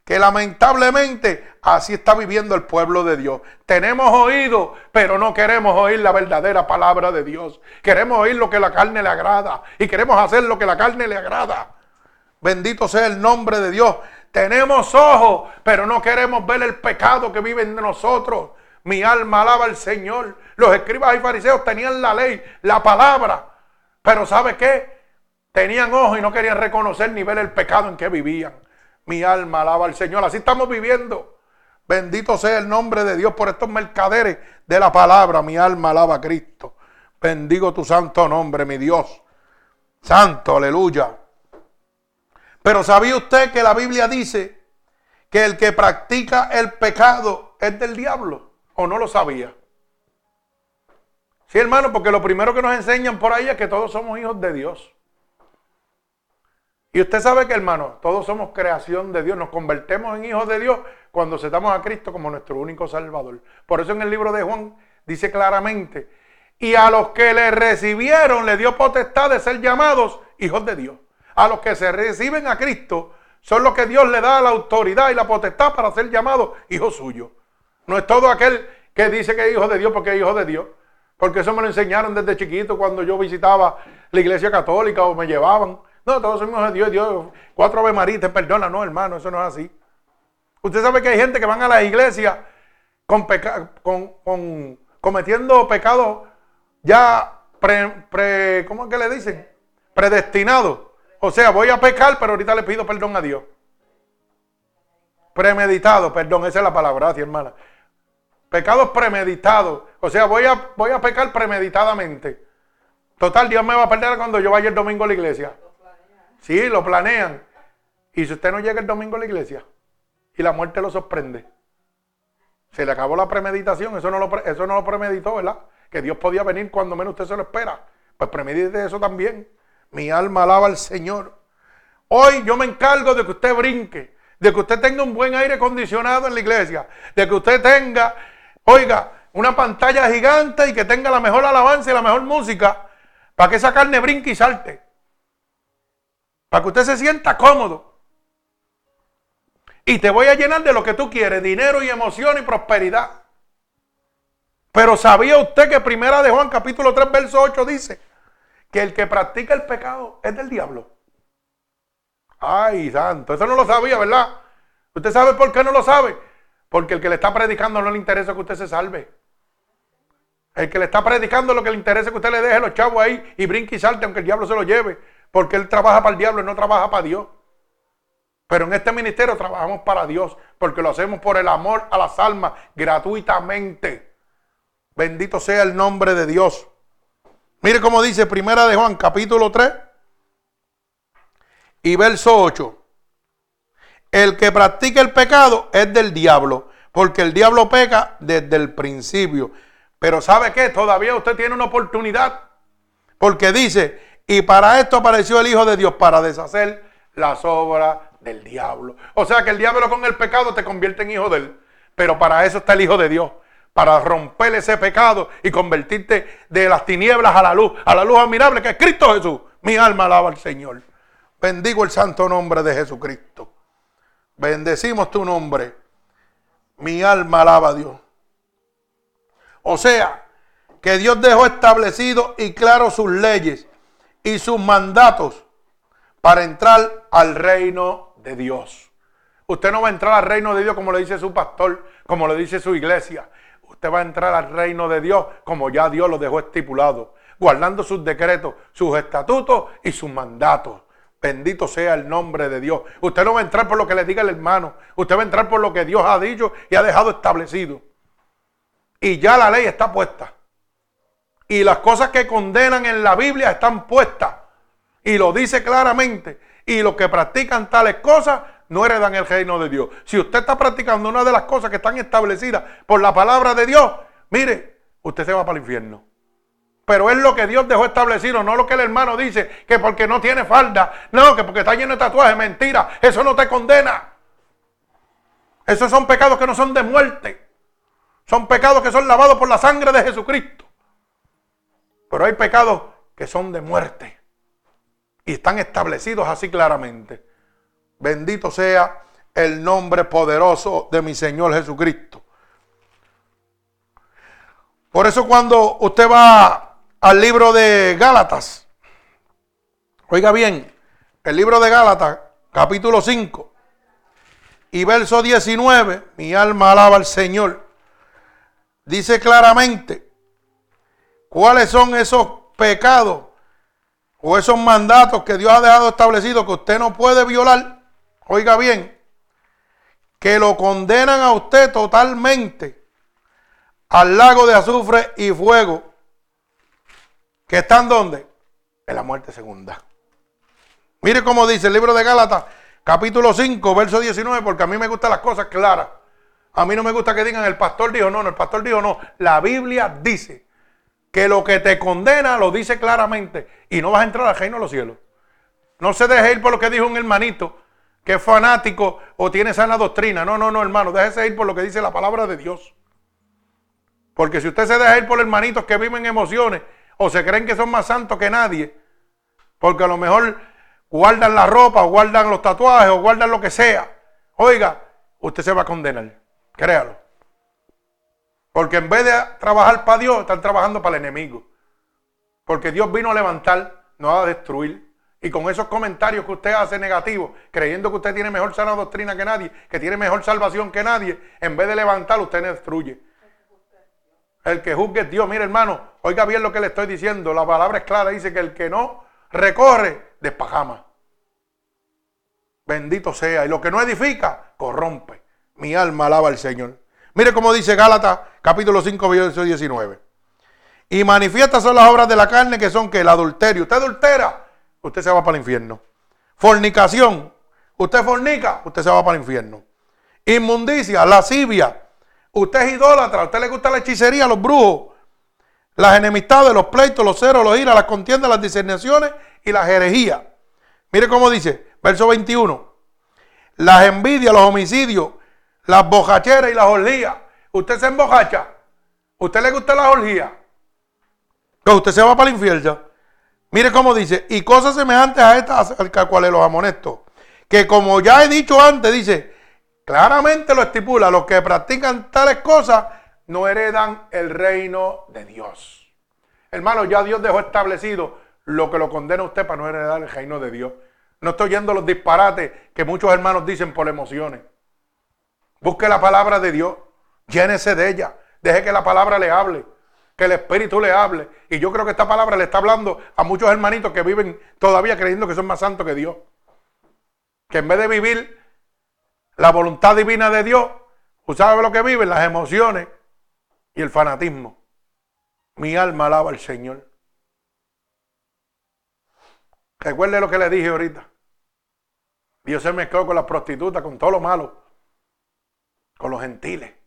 que lamentablemente así está viviendo el pueblo de Dios. Tenemos oído, pero no queremos oír la verdadera palabra de Dios. Queremos oír lo que la carne le agrada y queremos hacer lo que la carne le agrada. Bendito sea el nombre de Dios. Tenemos ojos, pero no queremos ver el pecado que vive en nosotros. Mi alma alaba al Señor. Los escribas y fariseos tenían la ley, la palabra. Pero ¿sabe qué? Tenían ojos y no querían reconocer ni ver el pecado en que vivían. Mi alma alaba al Señor. Así estamos viviendo. Bendito sea el nombre de Dios por estos mercaderes de la palabra. Mi alma alaba a Cristo. Bendigo tu santo nombre, mi Dios. Santo, aleluya. Pero ¿sabía usted que la Biblia dice que el que practica el pecado es del diablo? ¿O no lo sabía? Sí, hermano, porque lo primero que nos enseñan por ahí es que todos somos hijos de Dios. Y usted sabe que, hermano, todos somos creación de Dios. Nos convertimos en hijos de Dios cuando aceptamos a Cristo como nuestro único Salvador. Por eso en el libro de Juan dice claramente, y a los que le recibieron le dio potestad de ser llamados hijos de Dios a los que se reciben a Cristo son los que Dios le da la autoridad y la potestad para ser llamados hijos suyos. No es todo aquel que dice que es hijo de Dios porque es hijo de Dios. Porque eso me lo enseñaron desde chiquito cuando yo visitaba la iglesia católica o me llevaban. No, todos somos de Dios. Dios cuatro Ave María perdona. No, hermano, eso no es así. Usted sabe que hay gente que van a la iglesia con, con, cometiendo pecados ya pre, ¿cómo es que le dicen? Predestinados o sea, voy a pecar, pero ahorita le pido perdón a Dios. Premeditado, perdón, esa es la palabra, gracias hermana. Pecados premeditados. O sea, voy a, voy a pecar premeditadamente. Total, Dios me va a perder cuando yo vaya el domingo a la iglesia. Sí, lo planean. Y si usted no llega el domingo a la iglesia y la muerte lo sorprende, se le acabó la premeditación, eso no lo, eso no lo premeditó, ¿verdad? Que Dios podía venir cuando menos usted se lo espera. Pues premedite eso también. Mi alma alaba al Señor. Hoy yo me encargo de que usted brinque, de que usted tenga un buen aire acondicionado en la iglesia, de que usted tenga, oiga, una pantalla gigante y que tenga la mejor alabanza y la mejor música para que esa carne brinque y salte. Para que usted se sienta cómodo. Y te voy a llenar de lo que tú quieres, dinero y emoción y prosperidad. Pero ¿sabía usted que primera de Juan capítulo 3 verso 8 dice que el que practica el pecado es del diablo? Ay, santo, eso no lo sabía, ¿verdad? ¿Usted sabe por qué no lo sabe? Porque el que le está predicando no le interesa que usted se salve. El que le está predicando lo que le interesa es que usted le deje los chavos ahí y brinque y salte aunque el diablo se lo lleve. Porque él trabaja para el diablo y no trabaja para Dios. Pero en este ministerio trabajamos para Dios porque lo hacemos por el amor a las almas gratuitamente. Bendito sea el nombre de Dios. Mire cómo dice Primera de Juan capítulo 3 y verso 8. El que practica el pecado es del diablo, porque el diablo peca desde el principio. Pero ¿sabe qué? Todavía usted tiene una oportunidad. Porque dice, y para esto apareció el Hijo de Dios, para deshacer las obras del diablo. O sea que el diablo con el pecado te convierte en hijo de él. Pero para eso está el Hijo de Dios. Para romper ese pecado y convertirte de las tinieblas a la luz, a la luz admirable que es Cristo Jesús. Mi alma alaba al Señor. Bendigo el santo nombre de Jesucristo. Bendecimos tu nombre. Mi alma alaba a Dios. O sea, que Dios dejó establecido y claro sus leyes y sus mandatos para entrar al reino de Dios. Usted no va a entrar al reino de Dios como le dice su pastor, como le dice su iglesia. Usted va a entrar al reino de Dios como ya Dios lo dejó estipulado, guardando sus decretos, sus estatutos y sus mandatos. Bendito sea el nombre de Dios. Usted no va a entrar por lo que le diga el hermano. Usted va a entrar por lo que Dios ha dicho y ha dejado establecido. Y ya la ley está puesta. Y las cosas que condenan en la Biblia están puestas. Y lo dice claramente. Y los que practican tales cosas no heredan el reino de Dios. Si usted está practicando una de las cosas que están establecidas por la palabra de Dios, mire, usted se va para el infierno. Pero es lo que Dios dejó establecido, no lo que el hermano dice, que porque no tiene falda, no, que porque está lleno de tatuajes, mentira, eso no te condena. Esos son pecados que no son de muerte. Son pecados que son lavados por la sangre de Jesucristo. Pero hay pecados que son de muerte. Y están establecidos así claramente. Bendito sea el nombre poderoso de mi Señor Jesucristo. Por eso cuando usted va al libro de Gálatas, oiga bien, el libro de Gálatas, capítulo 5 y verso 19, mi alma alaba al Señor dice claramente cuáles son esos pecados o esos mandatos que Dios ha dejado establecido que usted no puede violar. Oiga bien, que lo condenan a usted totalmente al lago de azufre y fuego, que están donde? En la muerte segunda. Mire cómo dice el libro de Gálatas, capítulo 5, verso 19, porque a mí me gustan las cosas claras. A mí no me gusta que digan el pastor dijo, no, no, el pastor dijo no. La Biblia dice que lo que te condena lo dice claramente y no vas a entrar al reino de los cielos. No se deje ir por lo que dijo un hermanito que es fanático o tiene sana doctrina. No, no, no, hermano, déjese ir por lo que dice la palabra de Dios. Porque si usted se deja ir por hermanitos que viven emociones o se creen que son más santos que nadie, porque a lo mejor guardan la ropa o guardan los tatuajes o guardan lo que sea, oiga, usted se va a condenar. Créalo. Porque en vez de trabajar para Dios, están trabajando para el enemigo. Porque Dios vino a levantar, no a destruir. Y con esos comentarios que usted hace negativos, creyendo que usted tiene mejor sana doctrina que nadie, que tiene mejor salvación que nadie, en vez de levantar, usted destruye. El que juzgue es Dios. Mire, hermano, oiga bien lo que le estoy diciendo. La palabra es clara. Dice que el que no recorre, despajama. Bendito sea. Y lo que no edifica, corrompe. Mi alma alaba al Señor. Mire cómo dice Gálatas capítulo 5, verso 19. Y manifiestas son las obras de la carne que son que el adulterio. Usted adultera, usted se va para el infierno. Fornicación, usted fornica, usted se va para el infierno. Inmundicia, lascivia, usted es idólatra, usted le gusta la hechicería, los brujos, las enemistades, los pleitos, los ceros, los iras, las contiendas, las disernaciones y las herejías. Mire cómo dice, verso 21. Las envidias, los homicidios, las bojacheras y las orgías. Usted se embojacha. ¿Usted le gusta la orgía? Que usted se va para el infierno. Mire cómo dice, y cosas semejantes a estas acerca de cuales los amonesto. Que como ya he dicho antes, dice, claramente lo estipula, los que practican tales cosas no heredan el reino de Dios. Hermano, ya Dios dejó establecido lo que lo condena usted para no heredar el reino de Dios. No estoy oyendo los disparates que muchos hermanos dicen por emociones. Busque la palabra de Dios, llénese de ella, deje que la palabra le hable, que el Espíritu le hable. Y yo creo que esta palabra le está hablando a muchos hermanitos que viven todavía creyendo que son más santos que Dios. Que en vez de vivir la voluntad divina de Dios, usted sabe lo que viven, las emociones y el fanatismo. Mi alma alaba al Señor. Recuerde lo que le dije ahorita. Dios se mezcló con las prostitutas, con todo lo malo, con los gentiles.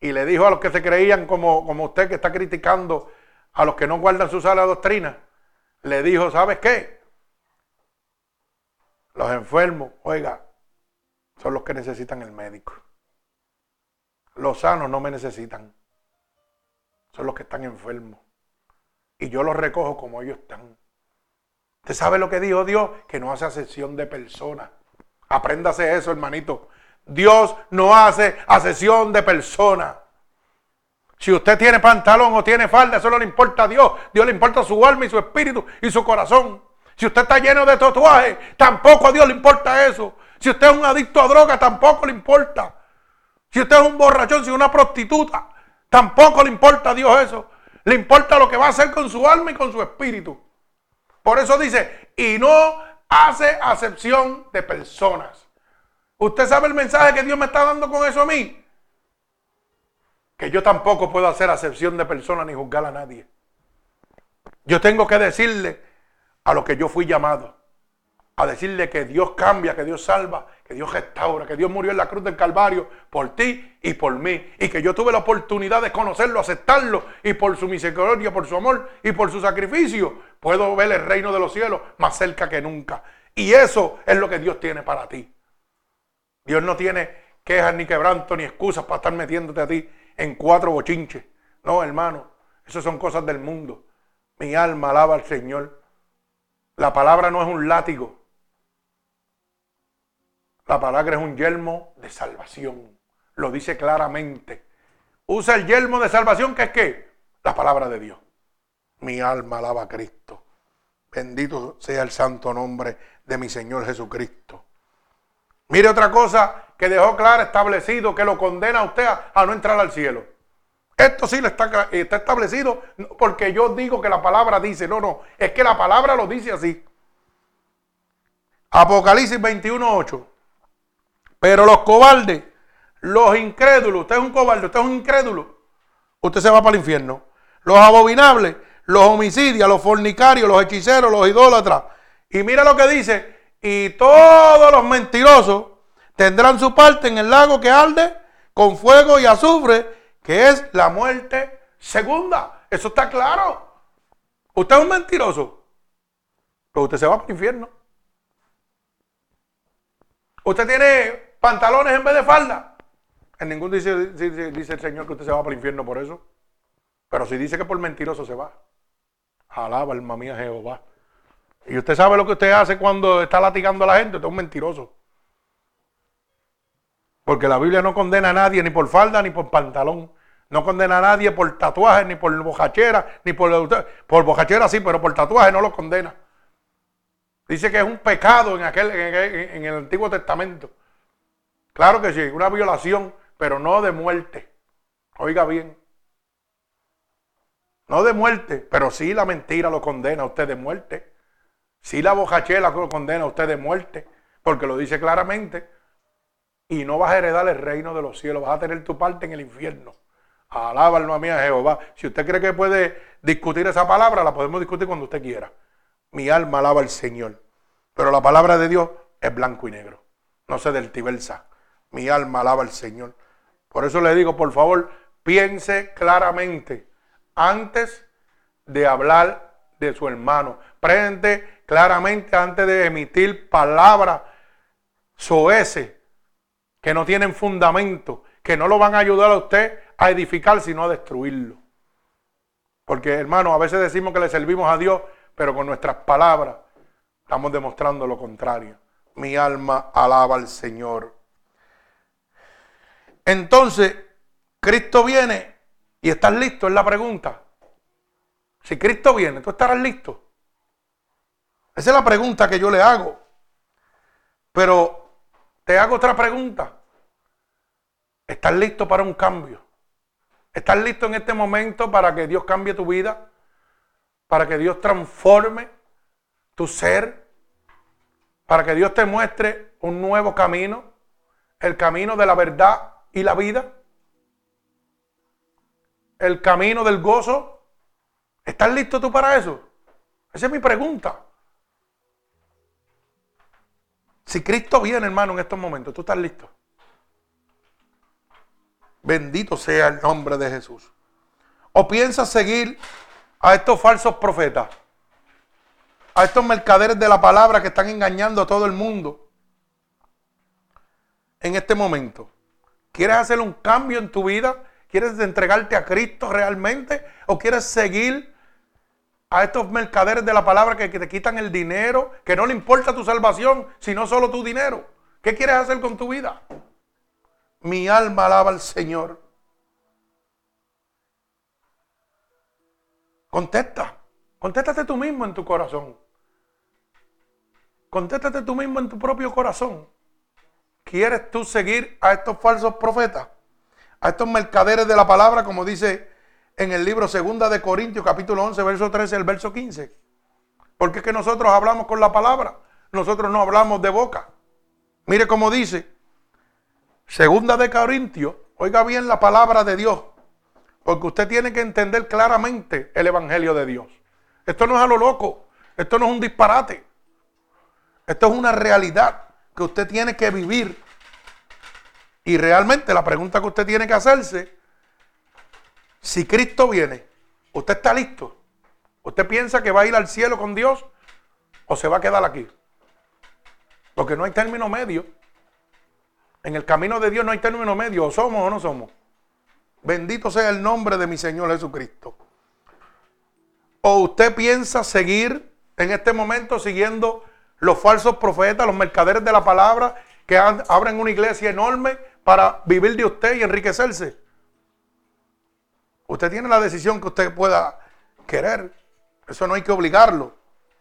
Y le dijo a los que se creían como, como usted que está criticando a los que no guardan su sala doctrina, le dijo, ¿sabes qué? Los enfermos, oiga, son los que necesitan el médico. Los sanos no me necesitan. Son los que están enfermos. Y yo los recojo como ellos están. ¿Usted sabe lo que dijo Dios? Que no hace asesión de personas. Apréndase eso, hermanito. Dios no hace asesión de personas. Si usted tiene pantalón o tiene falda, eso no le importa a Dios. Dios le importa su alma y su espíritu y su corazón. Si usted está lleno de tatuajes, tampoco a Dios le importa eso. Si usted es un adicto a droga, tampoco le importa. Si usted es un borrachón, si es una prostituta, tampoco le importa a Dios eso. Le importa lo que va a hacer con su alma y con su espíritu. Por eso dice, y no hace acepción de personas. ¿Usted sabe el mensaje que Dios me está dando con eso a mí? Que yo tampoco puedo hacer acepción de personas ni juzgar a nadie. Yo tengo que decirle a lo que yo fui llamado a decirle que Dios cambia, que Dios salva, que Dios restaura, que Dios murió en la cruz del Calvario por ti y por mí. Y que yo tuve la oportunidad de conocerlo, aceptarlo y por su misericordia, por su amor y por su sacrificio, puedo ver el reino de los cielos más cerca que nunca. Y eso es lo que Dios tiene para ti. Dios no tiene quejas ni quebranto ni excusas para estar metiéndote a ti en cuatro bochinches. No, hermano, eso son cosas del mundo. Mi alma alaba al Señor. La palabra no es un látigo. La palabra es un yelmo de salvación. Lo dice claramente. Usa el yelmo de salvación que es qué? La palabra de Dios. Mi alma alaba a Cristo. Bendito sea el santo nombre de mi Señor Jesucristo. Mire otra cosa que dejó claro, establecido, que lo condena a usted a, no entrar al cielo. Esto sí está, está establecido porque yo digo que la palabra dice, no, no, es que la palabra lo dice así. Apocalipsis 21.8. Pero los cobardes, los incrédulos, usted es un cobarde, usted es un incrédulo, usted se va para el infierno. Los abominables, los homicidios, los fornicarios, los hechiceros, los idólatras. Y mira lo que dice, y todos los mentirosos tendrán su parte en el lago que arde con fuego y azufre, que es la muerte segunda. Eso está claro. Usted es un mentiroso, pero usted se va para el infierno. Usted tiene pantalones en vez de falda. En ningún dice, dice, el Señor que usted se va para el infierno por eso. Pero si dice que por mentiroso se va. Alaba alma mía Jehová. Y usted sabe lo que usted hace cuando está latigando a la gente. Usted es un mentiroso. Porque la Biblia no condena a nadie ni por falda ni por pantalón. No condena a nadie por tatuaje, ni por bojachera, ni por... Por bojachera sí, pero por tatuaje no lo condena. Dice que es un pecado en, aquel, en el Antiguo Testamento. Claro que sí, una violación, pero no de muerte. Oiga bien. No de muerte, pero sí la mentira lo condena a usted de muerte. Sí la bojachela lo condena a usted de muerte, porque lo dice claramente. Y no vas a heredar el reino de los cielos, vas a tener tu parte en el infierno. Alaba alma mía Jehová. Si usted cree que puede discutir esa palabra, la podemos discutir cuando usted quiera. Mi alma alaba al Señor. Pero la palabra de Dios es blanco y negro. No se deltiversa. Mi alma alaba al Señor. Por eso le digo, por favor, piense claramente antes de hablar de su hermano. Prende claramente antes de emitir palabras soeces que no tienen fundamento, que no lo van a ayudar a usted a edificar, sino a destruirlo. Porque, hermano, a veces decimos que le servimos a Dios, pero con nuestras palabras estamos demostrando lo contrario. Mi alma alaba al Señor. Entonces, Cristo viene ¿Y estás listo? Es la pregunta. Si Cristo viene, ¿tú estarás listo? Esa es la pregunta que yo le hago. Pero te hago otra pregunta. ¿Estás listo para un cambio? ¿Estás listo en este momento para que Dios cambie tu vida? ¿Para que Dios transforme tu ser? ¿Para que Dios te muestre un nuevo camino? El camino de la verdad y la vida. El camino del gozo. ¿Estás listo tú para eso? Esa es mi pregunta. Si Cristo viene, hermano, en estos momentos, ¿tú estás listo? Bendito sea el nombre de Jesús. ¿O piensas seguir a estos falsos profetas? A estos mercaderes de la palabra que están engañando a todo el mundo en este momento. ¿Quieres hacer un cambio en tu vida? ¿Quieres entregarte a Cristo realmente? ¿O quieres seguir a estos mercaderes de la palabra que, te quitan el dinero, que no le importa tu salvación, sino solo tu dinero? ¿Qué quieres hacer con tu vida? Mi alma alaba al Señor. Contesta. Contéstate tú mismo en tu corazón. Contéstate tú mismo en tu propio corazón. ¿Quieres tú seguir a estos falsos profetas? A estos mercaderes de la palabra, como dice en el libro Segunda de Corintios, capítulo 11, verso 13, el verso 15. Porque es que nosotros hablamos con la palabra. Nosotros no hablamos de boca. Mire cómo dice Segunda de Corintios, oiga bien la palabra de Dios, porque usted tiene que entender claramente el Evangelio de Dios. Esto no es a lo loco, esto no es un disparate, esto es una realidad que usted tiene que vivir. Y realmente la pregunta que usted tiene que hacerse, si Cristo viene, ¿usted está listo? ¿Usted piensa que va a ir al cielo con Dios o se va a quedar aquí? Porque no hay término medio. En el camino de Dios no hay término medio, o somos o no somos. Bendito sea el nombre de mi Señor Jesucristo. O usted piensa seguir en este momento siguiendo los falsos profetas, los mercaderes de la palabra que abren una iglesia enorme para vivir de usted y enriquecerse. Usted tiene la decisión que usted pueda querer. Eso no hay que obligarlo.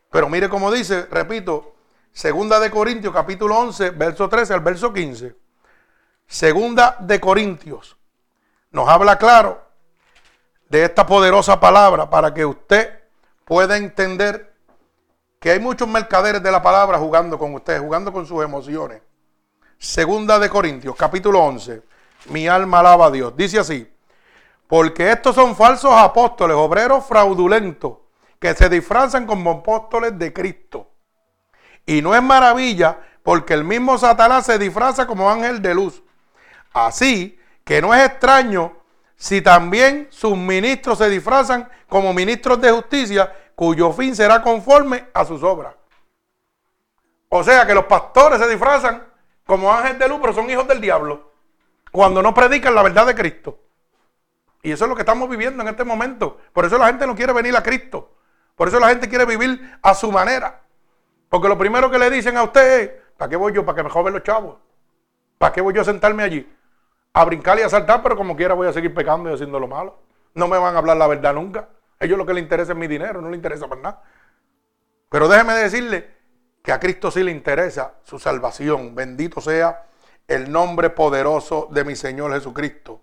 Pero mire cómo dice, repito, segunda de Corintios capítulo 11, verso 13 al verso 15. Segunda de Corintios nos habla claro de esta poderosa palabra para que usted pueda entender que hay muchos mercaderes de la palabra jugando con usted, jugando con sus emociones. Segunda de Corintios, capítulo 11. Mi alma alaba a Dios. Dice así, porque estos son falsos apóstoles, obreros fraudulentos, que se disfrazan como apóstoles de Cristo. Y no es maravilla, porque el mismo Satanás se disfraza como ángel de luz. Así que no es extraño si también sus ministros se disfrazan como ministros de justicia, cuyo fin será conforme a sus obras. O sea que los pastores se disfrazan como ángeles de luz, pero son hijos del diablo, cuando no predican la verdad de Cristo. Y eso es lo que estamos viviendo en este momento. Por eso la gente no quiere venir a Cristo. Por eso la gente quiere vivir a su manera. Porque lo primero que le dicen a usted es, ¿para qué voy yo? ¿Para que me joven los chavos? ¿Para qué voy yo a sentarme allí? a brincar y a saltar, pero como quiera voy a seguir pecando y haciendo lo malo. No me van a hablar la verdad nunca. Ellos lo que les interesa es mi dinero, no les interesa más nada. Pero déjeme decirle que a Cristo sí le interesa su salvación. Bendito sea el nombre poderoso de mi Señor Jesucristo.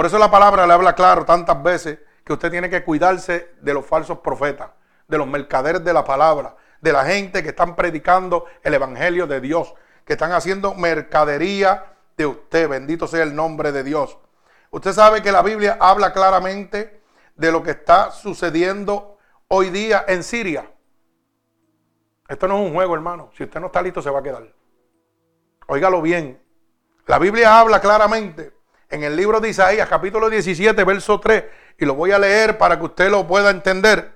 Por eso la palabra le habla claro tantas veces que usted tiene que cuidarse de los falsos profetas, de los mercaderes de la palabra, de la gente que están predicando el Evangelio de Dios, que están haciendo mercadería de usted. Bendito sea el nombre de Dios. Usted sabe que la Biblia habla claramente de lo que está sucediendo hoy día en Siria. Esto no es un juego, hermano. Si usted no está listo, se va a quedar. Óigalo bien. La Biblia habla claramente en el libro de Isaías, capítulo 17, verso 3, y lo voy a leer para que usted lo pueda entender.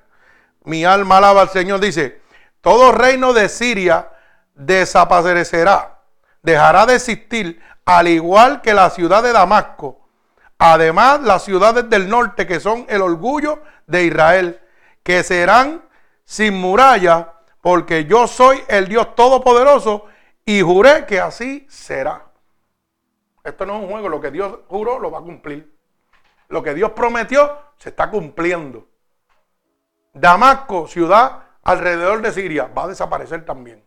Mi alma alaba al Señor. Dice, todo reino de Siria desaparecerá, dejará de existir al igual que la ciudad de Damasco. Además, las ciudades del norte, que son el orgullo de Israel, que serán sin muralla, porque yo soy el Dios Todopoderoso y juré que así será. Esto no es un juego, lo que Dios juró lo va a cumplir. Lo que Dios prometió se está cumpliendo. Damasco, ciudad alrededor de Siria, va a desaparecer también.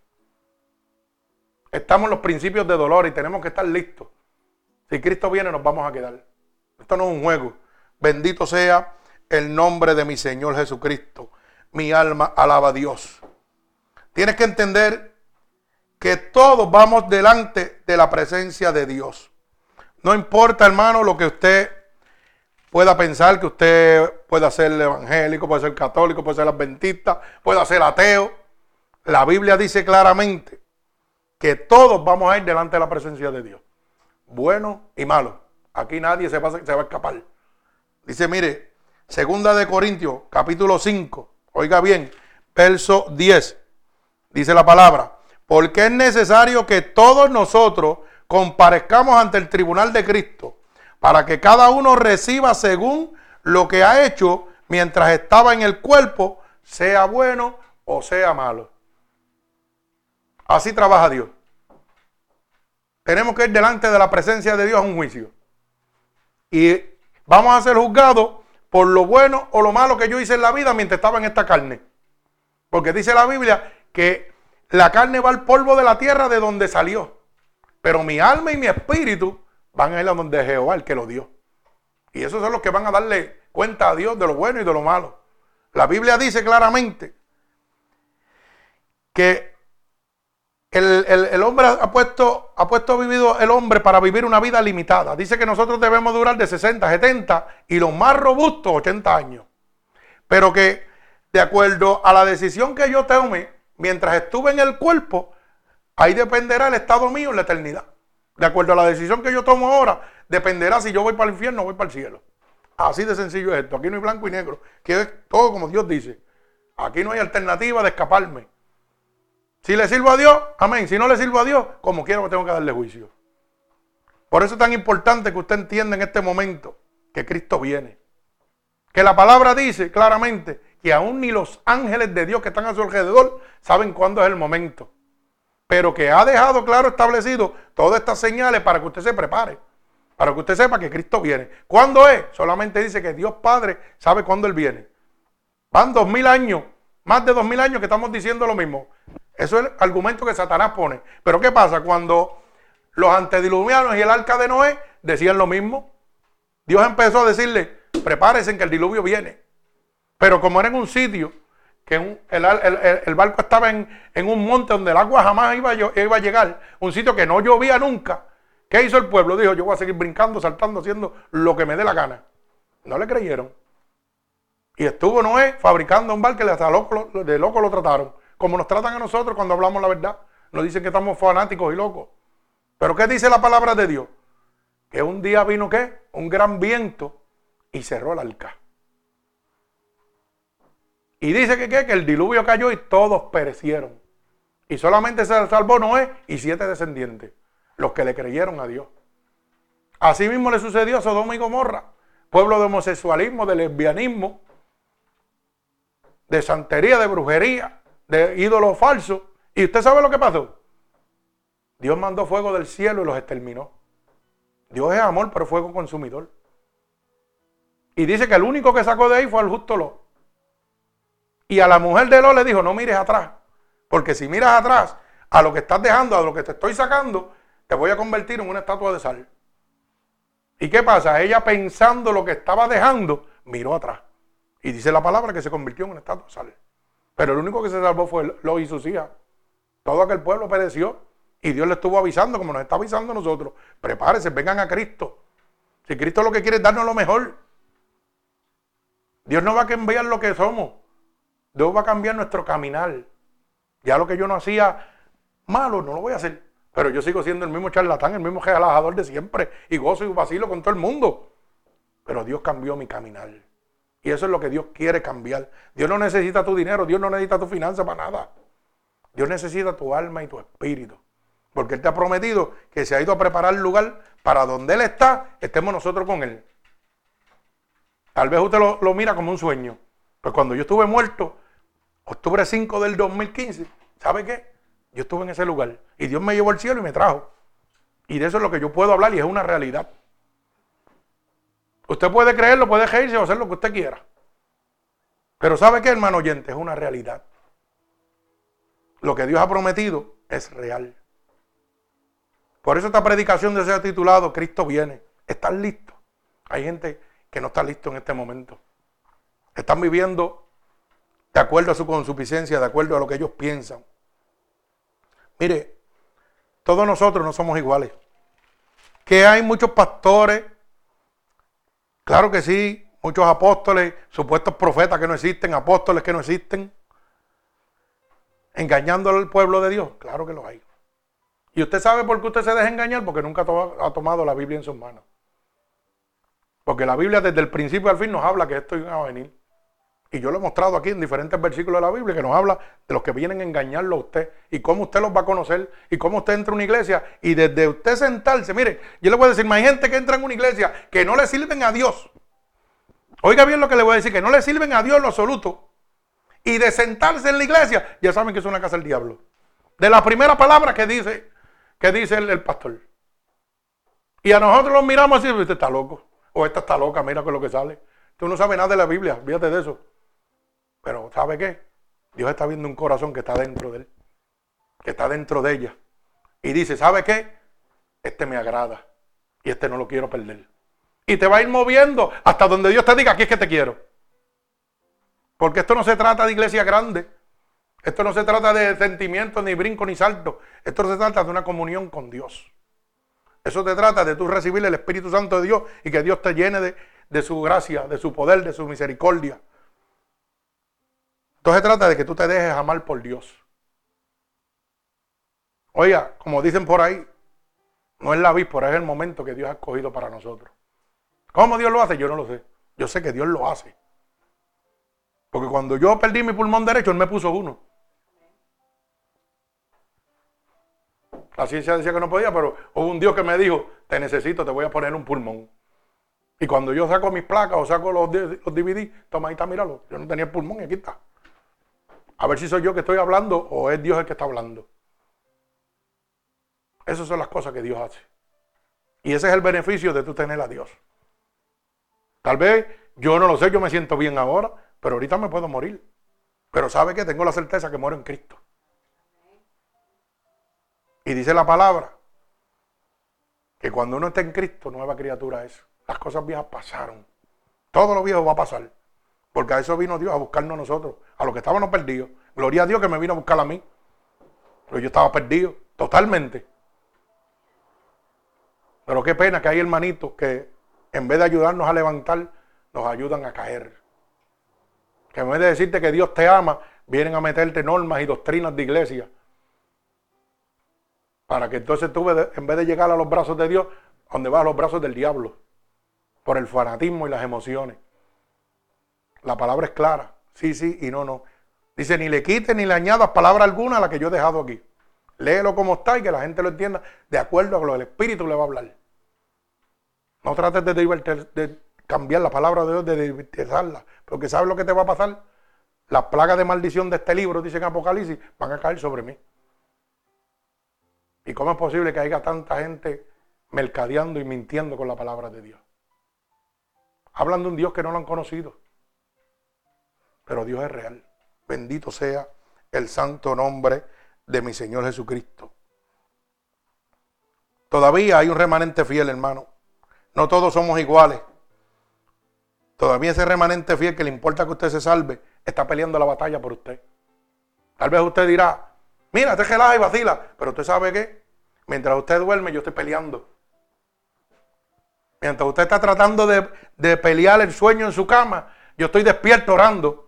Estamos en los principios de dolor y tenemos que estar listos. Si Cristo viene, nos vamos a quedar. Esto no es un juego. Bendito sea el nombre de mi Señor Jesucristo. Mi alma alaba a Dios. Tienes que entender que todos vamos delante de la presencia de Dios. No importa, hermano, lo que usted pueda pensar, que usted pueda ser evangélico, puede ser católico, puede ser adventista, puede ser ateo. La Biblia dice claramente que todos vamos a ir delante de la presencia de Dios. Bueno y malo. Aquí nadie se va, se va a escapar. Dice, mire, segunda de Corintios, capítulo 5. Oiga bien, verso 10. Dice la palabra, porque es necesario que todos nosotros comparezcamos ante el tribunal de Cristo, para que cada uno reciba según lo que ha hecho mientras estaba en el cuerpo, sea bueno o sea malo. Así trabaja Dios. Tenemos que ir delante de la presencia de Dios a un juicio. Y vamos a ser juzgados por lo bueno o lo malo que yo hice en la vida mientras estaba en esta carne. Porque dice la Biblia que la carne va al polvo de la tierra de donde salió. Pero mi alma y mi espíritu van a ir a donde Jehová, el que lo dio. Y esos son los que van a darle cuenta a Dios de lo bueno y de lo malo. La Biblia dice claramente que el, hombre ha puesto, ha puesto vivido el hombre para vivir una vida limitada. Dice que nosotros debemos durar de 60, 70 y los más robustos 80 años. Pero que de acuerdo a la decisión que yo tome, mientras estuve en el cuerpo, ahí dependerá el estado mío en la eternidad. De acuerdo a la decisión que yo tomo ahora, dependerá si yo voy para el infierno o voy para el cielo. Así de sencillo es esto. Aquí no hay blanco y negro. Que es todo como Dios dice. Aquí no hay alternativa de escaparme. Si le sirvo a Dios, amén. Si no le sirvo a Dios, como quiero tengo que darle juicio. Por eso es tan importante que usted entienda en este momento que Cristo viene. Que la palabra dice claramente que aún ni los ángeles de Dios que están a su alrededor saben cuándo es el momento. Pero que ha dejado claro establecido todas estas señales para que usted se prepare. Para que usted sepa que Cristo viene. ¿Cuándo es? Solamente dice que Dios Padre sabe cuándo Él viene. Van dos mil años, más de dos mil años que estamos diciendo lo mismo. Eso es el argumento que Satanás pone. Pero ¿qué pasa? Cuando los antediluvianos y el arca de Noé decían lo mismo, Dios empezó a decirle, prepárense que el diluvio viene. Pero como era en un sitio, que el, barco estaba en, un monte donde el agua jamás iba, iba a llegar, un sitio que no llovía nunca, ¿qué hizo el pueblo? Dijo, yo voy a seguir brincando, saltando, haciendo lo que me dé la gana. No le creyeron. Y estuvo Noé fabricando un barco que hasta de loco lo trataron como nos tratan a nosotros cuando hablamos la verdad. Nos dicen que estamos fanáticos y locos. Pero ¿qué dice la palabra de Dios? Que un día vino qué? Un gran viento y cerró el arca. Y dice que, que el diluvio cayó y todos perecieron. Y solamente se salvó Noé y siete descendientes, los que le creyeron a Dios. Así mismo le sucedió a Sodoma y Gomorra, pueblo de homosexualismo, de lesbianismo, de santería, de brujería, de ídolos falsos. ¿Y usted sabe lo que pasó? Dios mandó fuego del cielo y los exterminó. Dios es amor, pero fuego consumidor. Y dice que el único que sacó de ahí fue el justo Lot. Y a la mujer de Lot le dijo, no mires atrás. Porque si miras atrás a lo que estás dejando, a lo que te estoy sacando, te voy a convertir en una estatua de sal. ¿Y qué pasa? Ella pensando lo que estaba dejando, miró atrás. Y dice la palabra que se convirtió en una estatua de sal. Pero el único que se salvó fue lo y sus hijas. Todo aquel pueblo pereció. Y Dios le estuvo avisando, como nos está avisando a nosotros. Prepárense, vengan a Cristo. Si Cristo lo que quiere es darnos lo mejor. Dios no va a cambiar lo que somos. Dios va a cambiar nuestro caminar. Ya lo que yo no hacía malo, no lo voy a hacer. Pero yo sigo siendo el mismo charlatán, el mismo relajador de siempre. Y gozo y vacilo con todo el mundo. Pero Dios cambió mi caminar. Y eso es lo que Dios quiere cambiar. Dios no necesita tu dinero, Dios no necesita tu finanza para nada. Dios necesita tu alma y tu espíritu. Porque Él te ha prometido que se ha ido a preparar el lugar para donde Él está, estemos nosotros con Él. Tal vez usted lo, mira como un sueño. Pues cuando yo estuve muerto, octubre 5 del 2015, ¿sabe qué? Yo estuve en ese lugar. Y Dios me llevó al cielo y me trajo. Y de eso es lo que yo puedo hablar y es una realidad. Usted puede creerlo, puede reírse o hacer lo que usted quiera. Pero ¿sabe qué, hermano oyente? Es una realidad. Lo que Dios ha prometido es real. Por eso esta predicación de ser titulado Cristo viene. ¿Están listos? Hay gente que no está listo en este momento. Están viviendo de acuerdo a su consuficiencia, de acuerdo a lo que ellos piensan. Mire, todos nosotros no somos iguales. Que hay muchos pastores, claro que sí, muchos apóstoles, supuestos profetas que no existen, apóstoles que no existen, engañando al pueblo de Dios. Claro que lo hay. Y usted sabe por qué usted se deja engañar, porque nunca ha tomado la Biblia en sus manos. Porque la Biblia desde el principio al fin nos habla que esto iba a venir. Y yo lo he mostrado aquí en diferentes versículos de la Biblia que nos habla de los que vienen a engañarlo a usted y cómo usted los va a conocer y cómo usted entra a una iglesia y desde usted sentarse, mire, yo le voy a decir, hay gente que entra en una iglesia que no le sirven a Dios. Oiga bien lo que le voy a decir, que no le sirven a Dios lo absoluto. Y de sentarse en la iglesia, ya saben que es una casa del diablo. De la primera palabra que dice, que dice el, pastor. Y a nosotros los miramos así, usted está loco. O esta está loca, mira con lo que sale. Tú no sabes nada de la Biblia, fíjate de eso. Pero ¿sabe qué? Dios está viendo un corazón que está dentro de él, que está dentro de ella. Y dice, ¿sabe qué? Este me agrada y este no lo quiero perder. Y te va a ir moviendo hasta donde Dios te diga, aquí es que te quiero. Porque esto no se trata de iglesia grande. Esto no se trata de sentimientos, ni brinco, ni salto. Esto se trata de una comunión con Dios. Eso te trata de tú recibir el Espíritu Santo de Dios y que Dios te llene de, de su gracia, de su poder, de su misericordia. Entonces trata de que tú te dejes amar por Dios. Oiga, como dicen por ahí, no es la víspora, es el momento que Dios ha escogido para nosotros. ¿Cómo Dios lo hace? Yo no lo sé. Yo sé que Dios lo hace. Porque cuando yo perdí mi pulmón derecho, Él me puso uno. La ciencia decía que no podía, pero hubo un Dios que me dijo, te necesito, te voy a poner un pulmón. Y cuando yo saco mis placas o saco los, los DVD, toma ahí está, míralo. Yo no tenía pulmón y aquí está. A ver si soy yo que estoy hablando o es Dios el que está hablando. Esas son las cosas que Dios hace. Y ese es el beneficio de tú tener a Dios. Tal vez yo no lo sé, yo me siento bien ahora, pero ahorita me puedo morir. Pero sabe que tengo la certeza que muero en Cristo. Y dice la palabra que cuando uno está en Cristo, nueva criatura es. Las cosas viejas pasaron. Todo lo viejo va a pasar. Porque a eso vino Dios, a buscarnos a nosotros, a los que estábamos perdidos. Gloria a Dios que me vino a buscar a mí. Pero yo estaba perdido, totalmente. Pero qué pena que hay hermanitos que en vez de ayudarnos a levantar, nos ayudan a caer. Que en vez de decirte que Dios te ama, vienen a meterte normas y doctrinas de iglesia. Para que entonces tú, en vez de llegar a los brazos de Dios, donde vas a los brazos del diablo. Por el fanatismo y las emociones. La palabra es clara. Sí, sí y no, no. Dice, ni le quites ni le añadas palabra alguna a la que yo he dejado aquí. Léelo como está y que la gente lo entienda de acuerdo a lo que el Espíritu le va a hablar. No trates de, cambiar la palabra de Dios, de divertirla, porque ¿sabes lo que te va a pasar? Las plagas de maldición de este libro, dice en Apocalipsis, van a caer sobre mí. ¿Y cómo es posible que haya tanta gente mercadeando y mintiendo con la palabra de Dios? Hablan de un Dios que no lo han conocido pero Dios es real. Bendito sea el santo nombre de mi Señor Jesucristo. Todavía hay un remanente fiel, hermano. No todos somos iguales. Todavía ese remanente fiel que le importa que usted se salve, está peleando la batalla por usted. Tal vez usted dirá, mira, te relaja y vacila. Pero usted sabe que mientras usted duerme, yo estoy peleando. Mientras usted está tratando de, de pelear el sueño en su cama, yo estoy despierto orando.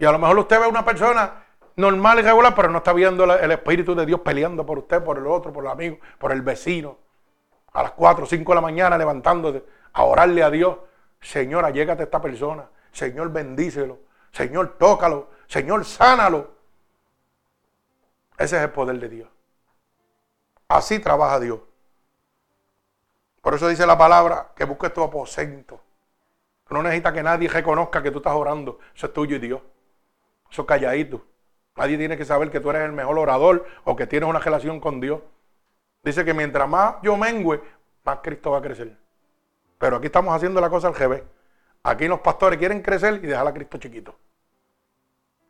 Y a lo mejor usted ve a una persona normal y regular, pero no está viendo el Espíritu de Dios peleando por usted, por el otro, por el amigo, por el vecino. A las 4 o 5 de la mañana levantándose a orarle a Dios. Señor, allégate a esta persona. Señor, bendícelo. Señor, tócalo. Señor, sánalo. Ese es el poder de Dios. Así trabaja Dios. Por eso dice la palabra que busques tu aposento. No necesita que nadie reconozca que tú estás orando. Eso es tuyo y Dios. Eso calladito. Nadie tiene que saber que tú eres el mejor orador o que tienes una relación con Dios. Dice que mientras más yo mengüe, más Cristo va a crecer. Pero aquí estamos haciendo la cosa al revés. Aquí los pastores quieren crecer y dejar a Cristo chiquito.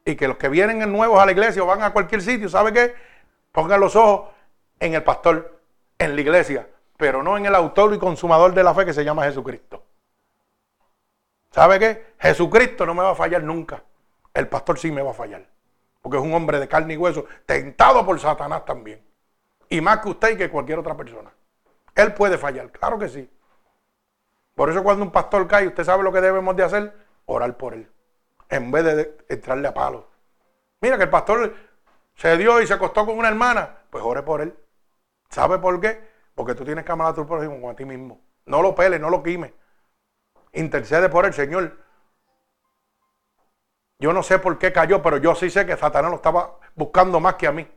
Y que los que vienen nuevos a la iglesia o van a cualquier sitio, ¿sabe qué? Pongan los ojos en el pastor, en la iglesia, pero no en el autor y consumador de la fe que se llama Jesucristo. ¿Sabe qué? Jesucristo no me va a fallar nunca. El pastor sí me va a fallar. Porque es un hombre de carne y hueso, tentado por Satanás también. Y más que usted y que cualquier otra persona. Él puede fallar, claro que sí. Por eso cuando un pastor cae, usted sabe lo que debemos de hacer, orar por él. En vez de entrarle a palo. Mira que el pastor se dio y se acostó con una hermana, pues ore por él. ¿Sabe por qué? Porque tú tienes que amar a tu prójimo a ti mismo. No lo pele, no lo quime. Intercede por el Señor. Yo no sé por qué cayó, pero yo sí sé que Satanás lo estaba buscando más que a mí.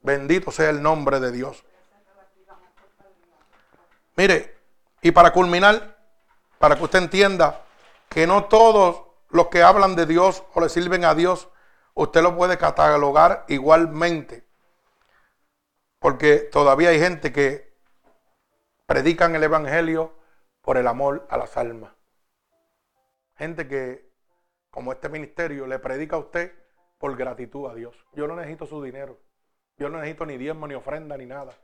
Bendito sea el nombre de Dios. Mire, y para culminar, para que usted entienda que no todos los que hablan de Dios o le sirven a Dios, usted lo puede catalogar igualmente. Porque todavía hay gente que predican el Evangelio por el amor a las almas. Gente que, como este ministerio, le predica a usted por gratitud a Dios. Yo no necesito su dinero. Yo no necesito ni diezmo, ni ofrenda, ni nada.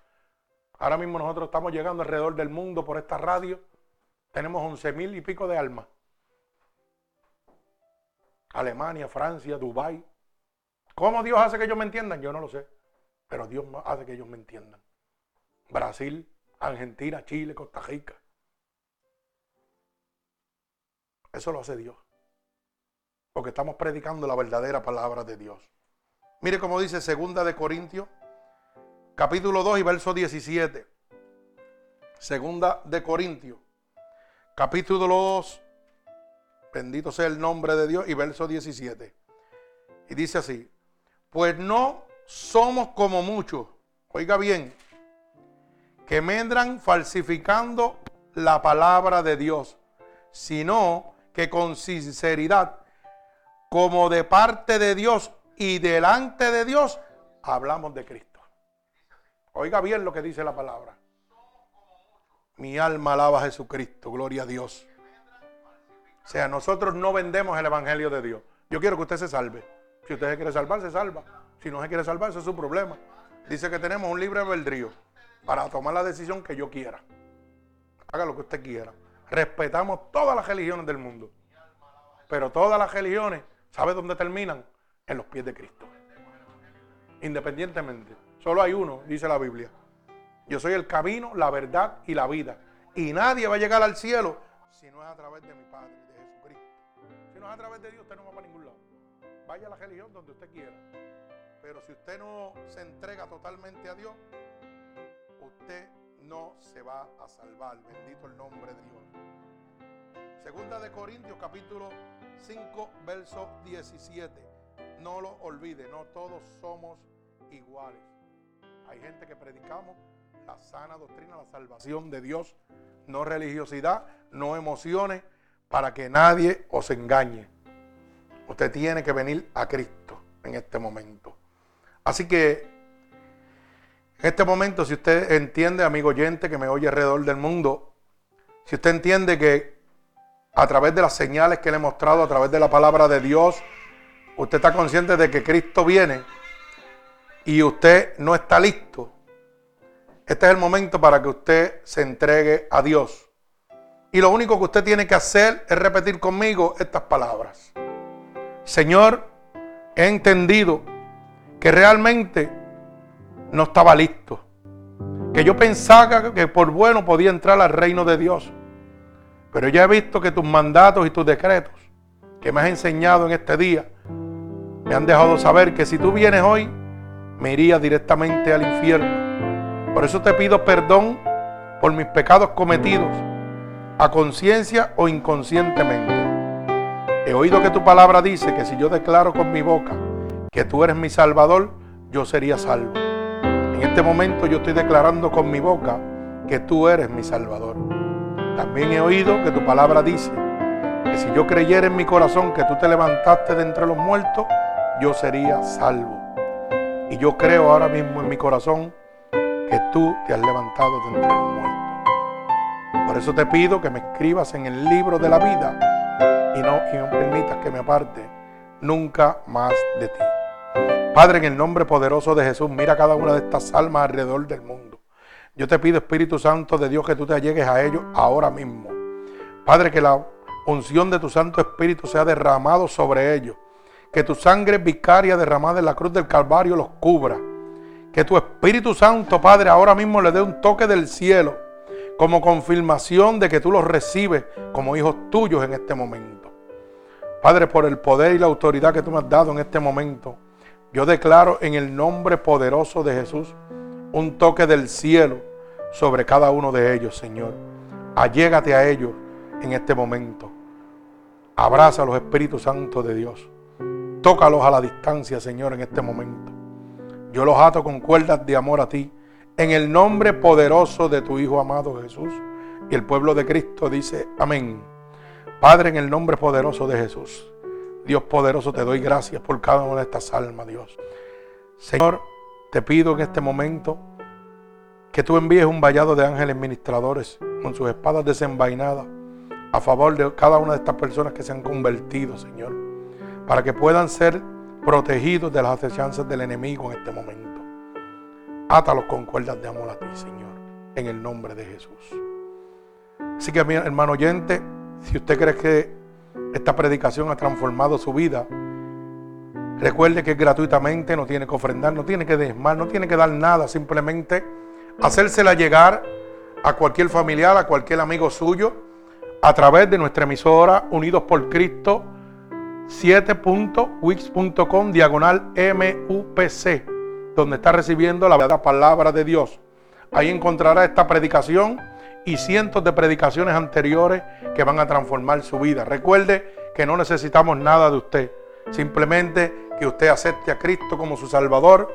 Ahora mismo nosotros estamos llegando alrededor del mundo por esta radio. Tenemos once mil y pico de almas. Alemania, Francia, Dubái. ¿Cómo Dios hace que ellos me entiendan? Yo no lo sé. Pero Dios hace que ellos me entiendan. Brasil, Argentina, Chile, Costa Rica. Eso lo hace Dios. Porque estamos predicando la verdadera palabra de Dios. Mire cómo dice segunda de Corintios, capítulo 2 y verso 17. Segunda de Corintios, capítulo 2, bendito sea el nombre de Dios, y verso 17. Y dice así, pues no somos como muchos, oiga bien, que medran falsificando la palabra de Dios, sino que con sinceridad, como de parte de Dios y delante de Dios, hablamos de Cristo. Oiga bien lo que dice la palabra. Mi alma alaba a Jesucristo, gloria a Dios. O sea, nosotros no vendemos el Evangelio de Dios. Yo quiero que usted se salve. Si usted se quiere salvar, se salva. Si no se quiere salvar, ese es su problema. Dice que tenemos un libre albedrío para tomar la decisión que yo quiera. Haga lo que usted quiera respetamos todas las religiones del mundo. Pero todas las religiones, ¿sabe dónde terminan? En los pies de Cristo. Independientemente. Solo hay uno, dice la Biblia. Yo soy el camino, la verdad y la vida. Y nadie va a llegar al cielo si no es a través de mi Padre, de Jesucristo. Si no es a través de Dios, usted no va para ningún lado. Vaya a la religión donde usted quiera. Pero si usted no se entrega totalmente a Dios, usted no se va a salvar. Bendito el nombre de Dios. Segunda de Corintios capítulo 5 verso 17. No lo olvide, no todos somos iguales. Hay gente que predicamos la sana doctrina, la salvación de Dios, no religiosidad, no emociones, para que nadie os engañe. Usted tiene que venir a Cristo en este momento. Así que en este momento, si usted entiende, amigo oyente que me oye alrededor del mundo, si usted entiende que a través de las señales que le he mostrado, a través de la palabra de Dios, usted está consciente de que Cristo viene y usted no está listo, este es el momento para que usted se entregue a Dios. Y lo único que usted tiene que hacer es repetir conmigo estas palabras. Señor, he entendido que realmente no estaba listo. Que yo pensaba que por bueno podía entrar al reino de Dios. Pero ya he visto que tus mandatos y tus decretos que me has enseñado en este día me han dejado saber que si tú vienes hoy, me iría directamente al infierno. Por eso te pido perdón por mis pecados cometidos, a conciencia o inconscientemente. He oído que tu palabra dice que si yo declaro con mi boca que tú eres mi Salvador, yo sería salvo. En este momento yo estoy declarando con mi boca que tú eres mi Salvador. También he oído que tu palabra dice que si yo creyera en mi corazón que tú te levantaste de entre los muertos, yo sería salvo. Y yo creo ahora mismo en mi corazón tú te has levantado de entre los muertos. Por eso te pido que me escribas en el libro de la vida y no, y no permitas que me aparte nunca más de ti. Padre, en el nombre poderoso de Jesús, mira cada una de estas almas alrededor del mundo. Yo te pido, Espíritu Santo de Dios, que tú te allegues a ellos ahora mismo. Padre, que la unción de tu Santo Espíritu sea derramado sobre ellos. Que tu sangre vicaria derramada en la cruz del Calvario los cubra. Que tu Espíritu Santo, Padre, ahora mismo le dé un toque del cielo como confirmación de que tú los recibes como hijos tuyos en este momento. Padre, por el poder y la autoridad que tú me has dado en este momento, yo declaro en el nombre poderoso de Jesús un toque del cielo sobre cada uno de ellos, Señor. Allégate a ellos en este momento. Abraza a los Espíritus Santos de Dios. Tócalos a la distancia, Señor, en este momento. Yo los ato con cuerdas de amor a ti en el nombre poderoso de tu Hijo amado Jesús. Y el pueblo de Cristo dice, amén. Padre, en el nombre poderoso de Jesús. Dios poderoso, te doy gracias por cada una de estas almas, Dios. Señor, te pido en este momento que tú envíes un vallado de ángeles ministradores con sus espadas desenvainadas a favor de cada una de estas personas que se han convertido, Señor, para que puedan ser protegidos de las acechanzas del enemigo en este momento. Átalos con cuerdas de amor a ti, Señor, en el nombre de Jesús. Así que, mi hermano oyente, si usted cree que esta predicación ha transformado su vida, recuerde que gratuitamente, no tiene que ofrendar, no tiene que desmar, no tiene que dar nada, simplemente hacérsela llegar a cualquier familiar, a cualquier amigo suyo, a través de nuestra emisora Unidos por Cristo 7.wix.com diagonal MUPC donde está recibiendo la palabra de Dios. Ahí encontrará esta predicación y cientos de predicaciones anteriores que van a transformar su vida. Recuerde que no necesitamos nada de usted, simplemente que usted acepte a Cristo como su Salvador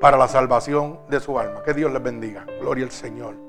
para la salvación de su alma. Que Dios les bendiga. Gloria al Señor.